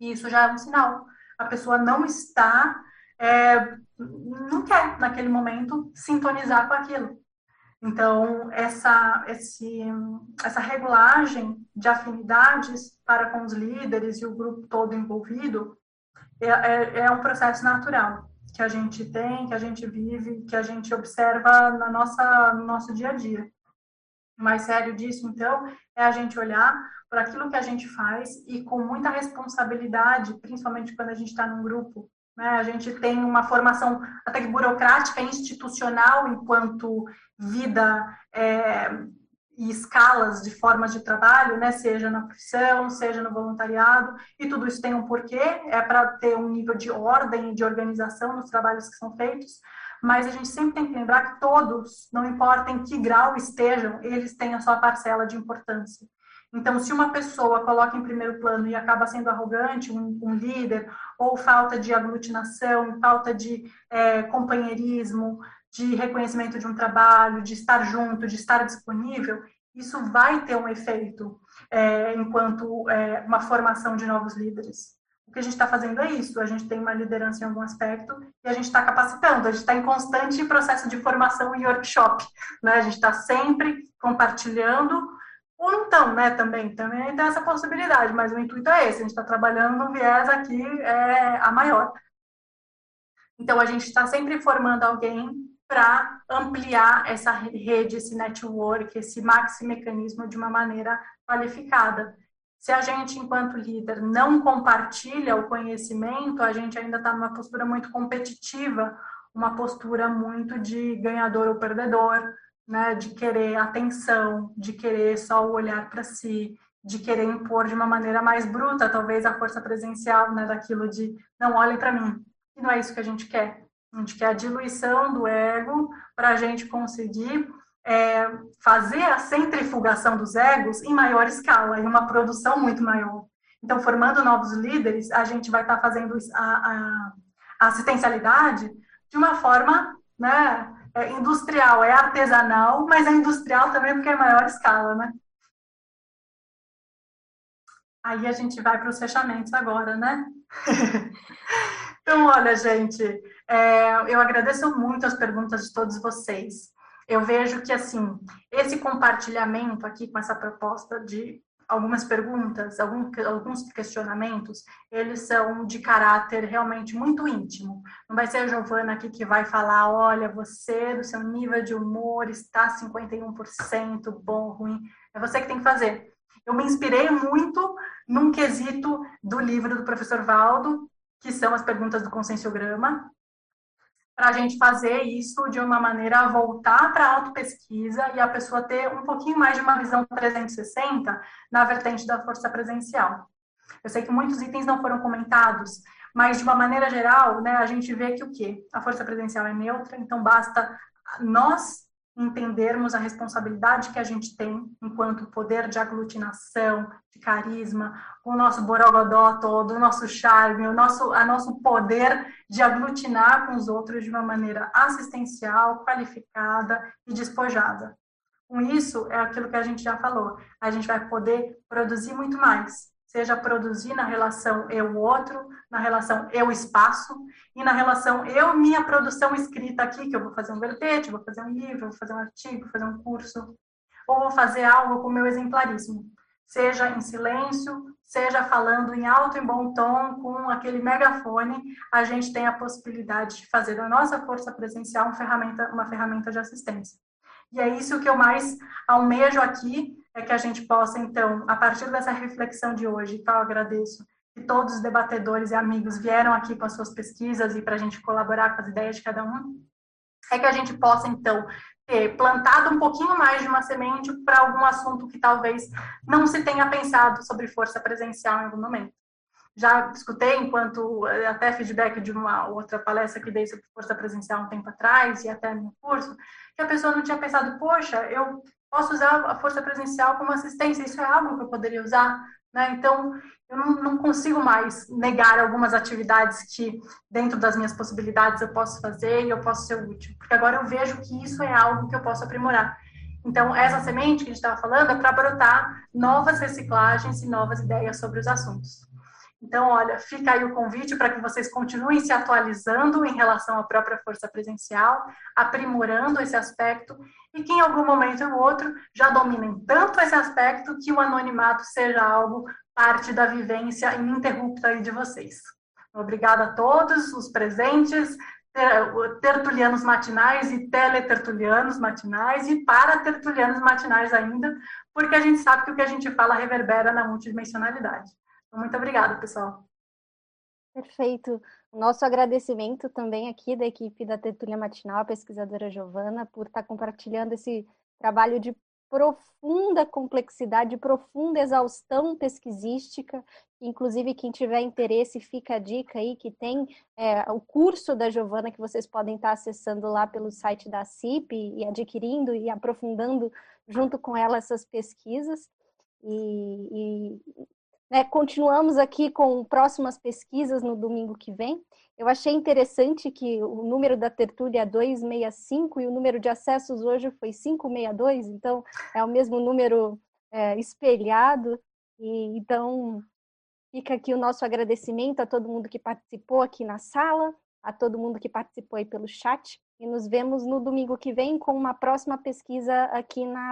E isso já é um sinal a pessoa não está, é, não quer naquele momento sintonizar com aquilo. Então, essa, esse, essa regulagem de afinidades para com os líderes e o grupo todo envolvido é, é, é um processo natural que a gente tem, que a gente vive, que a gente observa na nossa, no nosso dia a dia. O mais sério disso, então, é a gente olhar para aquilo que a gente faz e com muita responsabilidade, principalmente quando a gente está num grupo. Né? A gente tem uma formação até que burocrática, institucional, enquanto vida é, e escalas de formas de trabalho, né? seja na profissão, seja no voluntariado, e tudo isso tem um porquê, é para ter um nível de ordem e de organização nos trabalhos que são feitos, mas a gente sempre tem que lembrar que todos, não importa em que grau estejam, eles têm a sua parcela de importância. Então, se uma pessoa coloca em primeiro plano e acaba sendo arrogante, um, um líder, ou falta de aglutinação, falta de é, companheirismo, de reconhecimento de um trabalho, de estar junto, de estar disponível, isso vai ter um efeito é, enquanto é, uma formação de novos líderes. O que a gente está fazendo é isso, a gente tem uma liderança em algum aspecto e a gente está capacitando, a gente está em constante processo de formação e workshop, né? A gente está sempre compartilhando ou não estão, né, também, também tem essa possibilidade, mas o intuito é esse, a gente está trabalhando no viés aqui é, a maior. Então, a gente está sempre formando alguém para ampliar essa rede, esse network, esse maxi mecanismo de uma maneira qualificada. Se a gente, enquanto líder, não compartilha o conhecimento, a gente ainda está numa postura muito competitiva, uma postura muito de ganhador ou perdedor, né, de querer atenção, de querer só o olhar para si, de querer impor de uma maneira mais bruta, talvez a força presencial, né, daquilo de não olhem para mim. E não é isso que a gente quer. A gente quer a diluição do ego para a gente conseguir é, fazer a centrifugação dos egos em maior escala, em uma produção muito maior. Então, formando novos líderes, a gente vai estar tá fazendo a, a, a assistencialidade de uma forma né, é industrial, é artesanal, mas é industrial também porque é maior escala, né? Aí a gente vai para os fechamentos agora, né? então, olha, gente, é, eu agradeço muito as perguntas de todos vocês. Eu vejo que, assim, esse compartilhamento aqui com essa proposta de algumas perguntas, alguns questionamentos, eles são de caráter realmente muito íntimo. Não vai ser a Giovana aqui que vai falar, olha, você, do seu nível de humor, está 51% bom, ruim. É você que tem que fazer. Eu me inspirei muito num quesito do livro do professor Valdo, que são as perguntas do conscienciograma, para a gente fazer isso de uma maneira a voltar para a autopesquisa e a pessoa ter um pouquinho mais de uma visão 360 na vertente da força presencial. Eu sei que muitos itens não foram comentados, mas de uma maneira geral, né, a gente vê que o quê? A força presencial é neutra, então basta nós entendermos a responsabilidade que a gente tem enquanto poder de aglutinação, de carisma, o nosso borogodó todo, o nosso charme, o nosso, a nosso poder de aglutinar com os outros de uma maneira assistencial, qualificada e despojada. Com isso, é aquilo que a gente já falou, a gente vai poder produzir muito mais, seja produzir na relação eu-outro, na relação eu-espaço e na relação eu-minha produção escrita aqui, que eu vou fazer um verbete, vou fazer um livro, vou fazer um artigo, vou fazer um curso, ou vou fazer algo com o meu exemplarismo, seja em silêncio, seja falando em alto e bom tom, com aquele megafone, a gente tem a possibilidade de fazer da nossa força presencial uma ferramenta, uma ferramenta de assistência. E é isso que eu mais almejo aqui, é que a gente possa, então, a partir dessa reflexão de hoje, que eu agradeço, todos os debatedores e amigos vieram aqui com as suas pesquisas e para a gente colaborar com as ideias de cada um, é que a gente possa, então, ter plantado um pouquinho mais de uma semente para algum assunto que talvez não se tenha pensado sobre força presencial em algum momento. Já escutei, enquanto até feedback de uma outra palestra que dei sobre força presencial um tempo atrás, e até no curso, que a pessoa não tinha pensado, poxa, eu posso usar a força presencial como assistência, isso é algo que eu poderia usar, né? Então, eu não, não, consigo mais negar algumas atividades que, dentro das minhas possibilidades, eu posso fazer e eu posso ser útil, porque agora eu vejo que isso é algo que eu posso aprimorar. Então, essa semente que a gente estava falando é para brotar novas reciclagens e novas ideias sobre os assuntos. Então, olha, fica aí o convite para que vocês continuem se atualizando em relação à própria força presencial, aprimorando esse aspecto e que em algum momento ou outro já dominem tanto esse aspecto que o anonimato seja algo parte da vivência ininterrupta de vocês. Obrigada a todos os presentes, tertulianos matinais e teletertulianos matinais e para tertulianos matinais ainda, porque a gente sabe que o que a gente fala reverbera na multidimensionalidade. Muito obrigada, pessoal. Perfeito. Nosso agradecimento também aqui da equipe da Tertulia Matinal, a pesquisadora Giovana, por estar compartilhando esse trabalho de profunda complexidade, profunda exaustão pesquisística. Inclusive, quem tiver interesse, fica a dica aí que tem é, o curso da Giovana que vocês podem estar acessando lá pelo site da CIP e adquirindo e aprofundando junto com ela essas pesquisas. E, e né, continuamos aqui com próximas pesquisas no domingo que vem. Eu achei interessante que o número da tertúlia é 265 e o número de acessos hoje foi 562, então é o mesmo número é, espelhado. E, então, fica aqui o nosso agradecimento a todo mundo que participou aqui na sala, a todo mundo que participou aí pelo chat. E nos vemos no domingo que vem com uma próxima pesquisa aqui na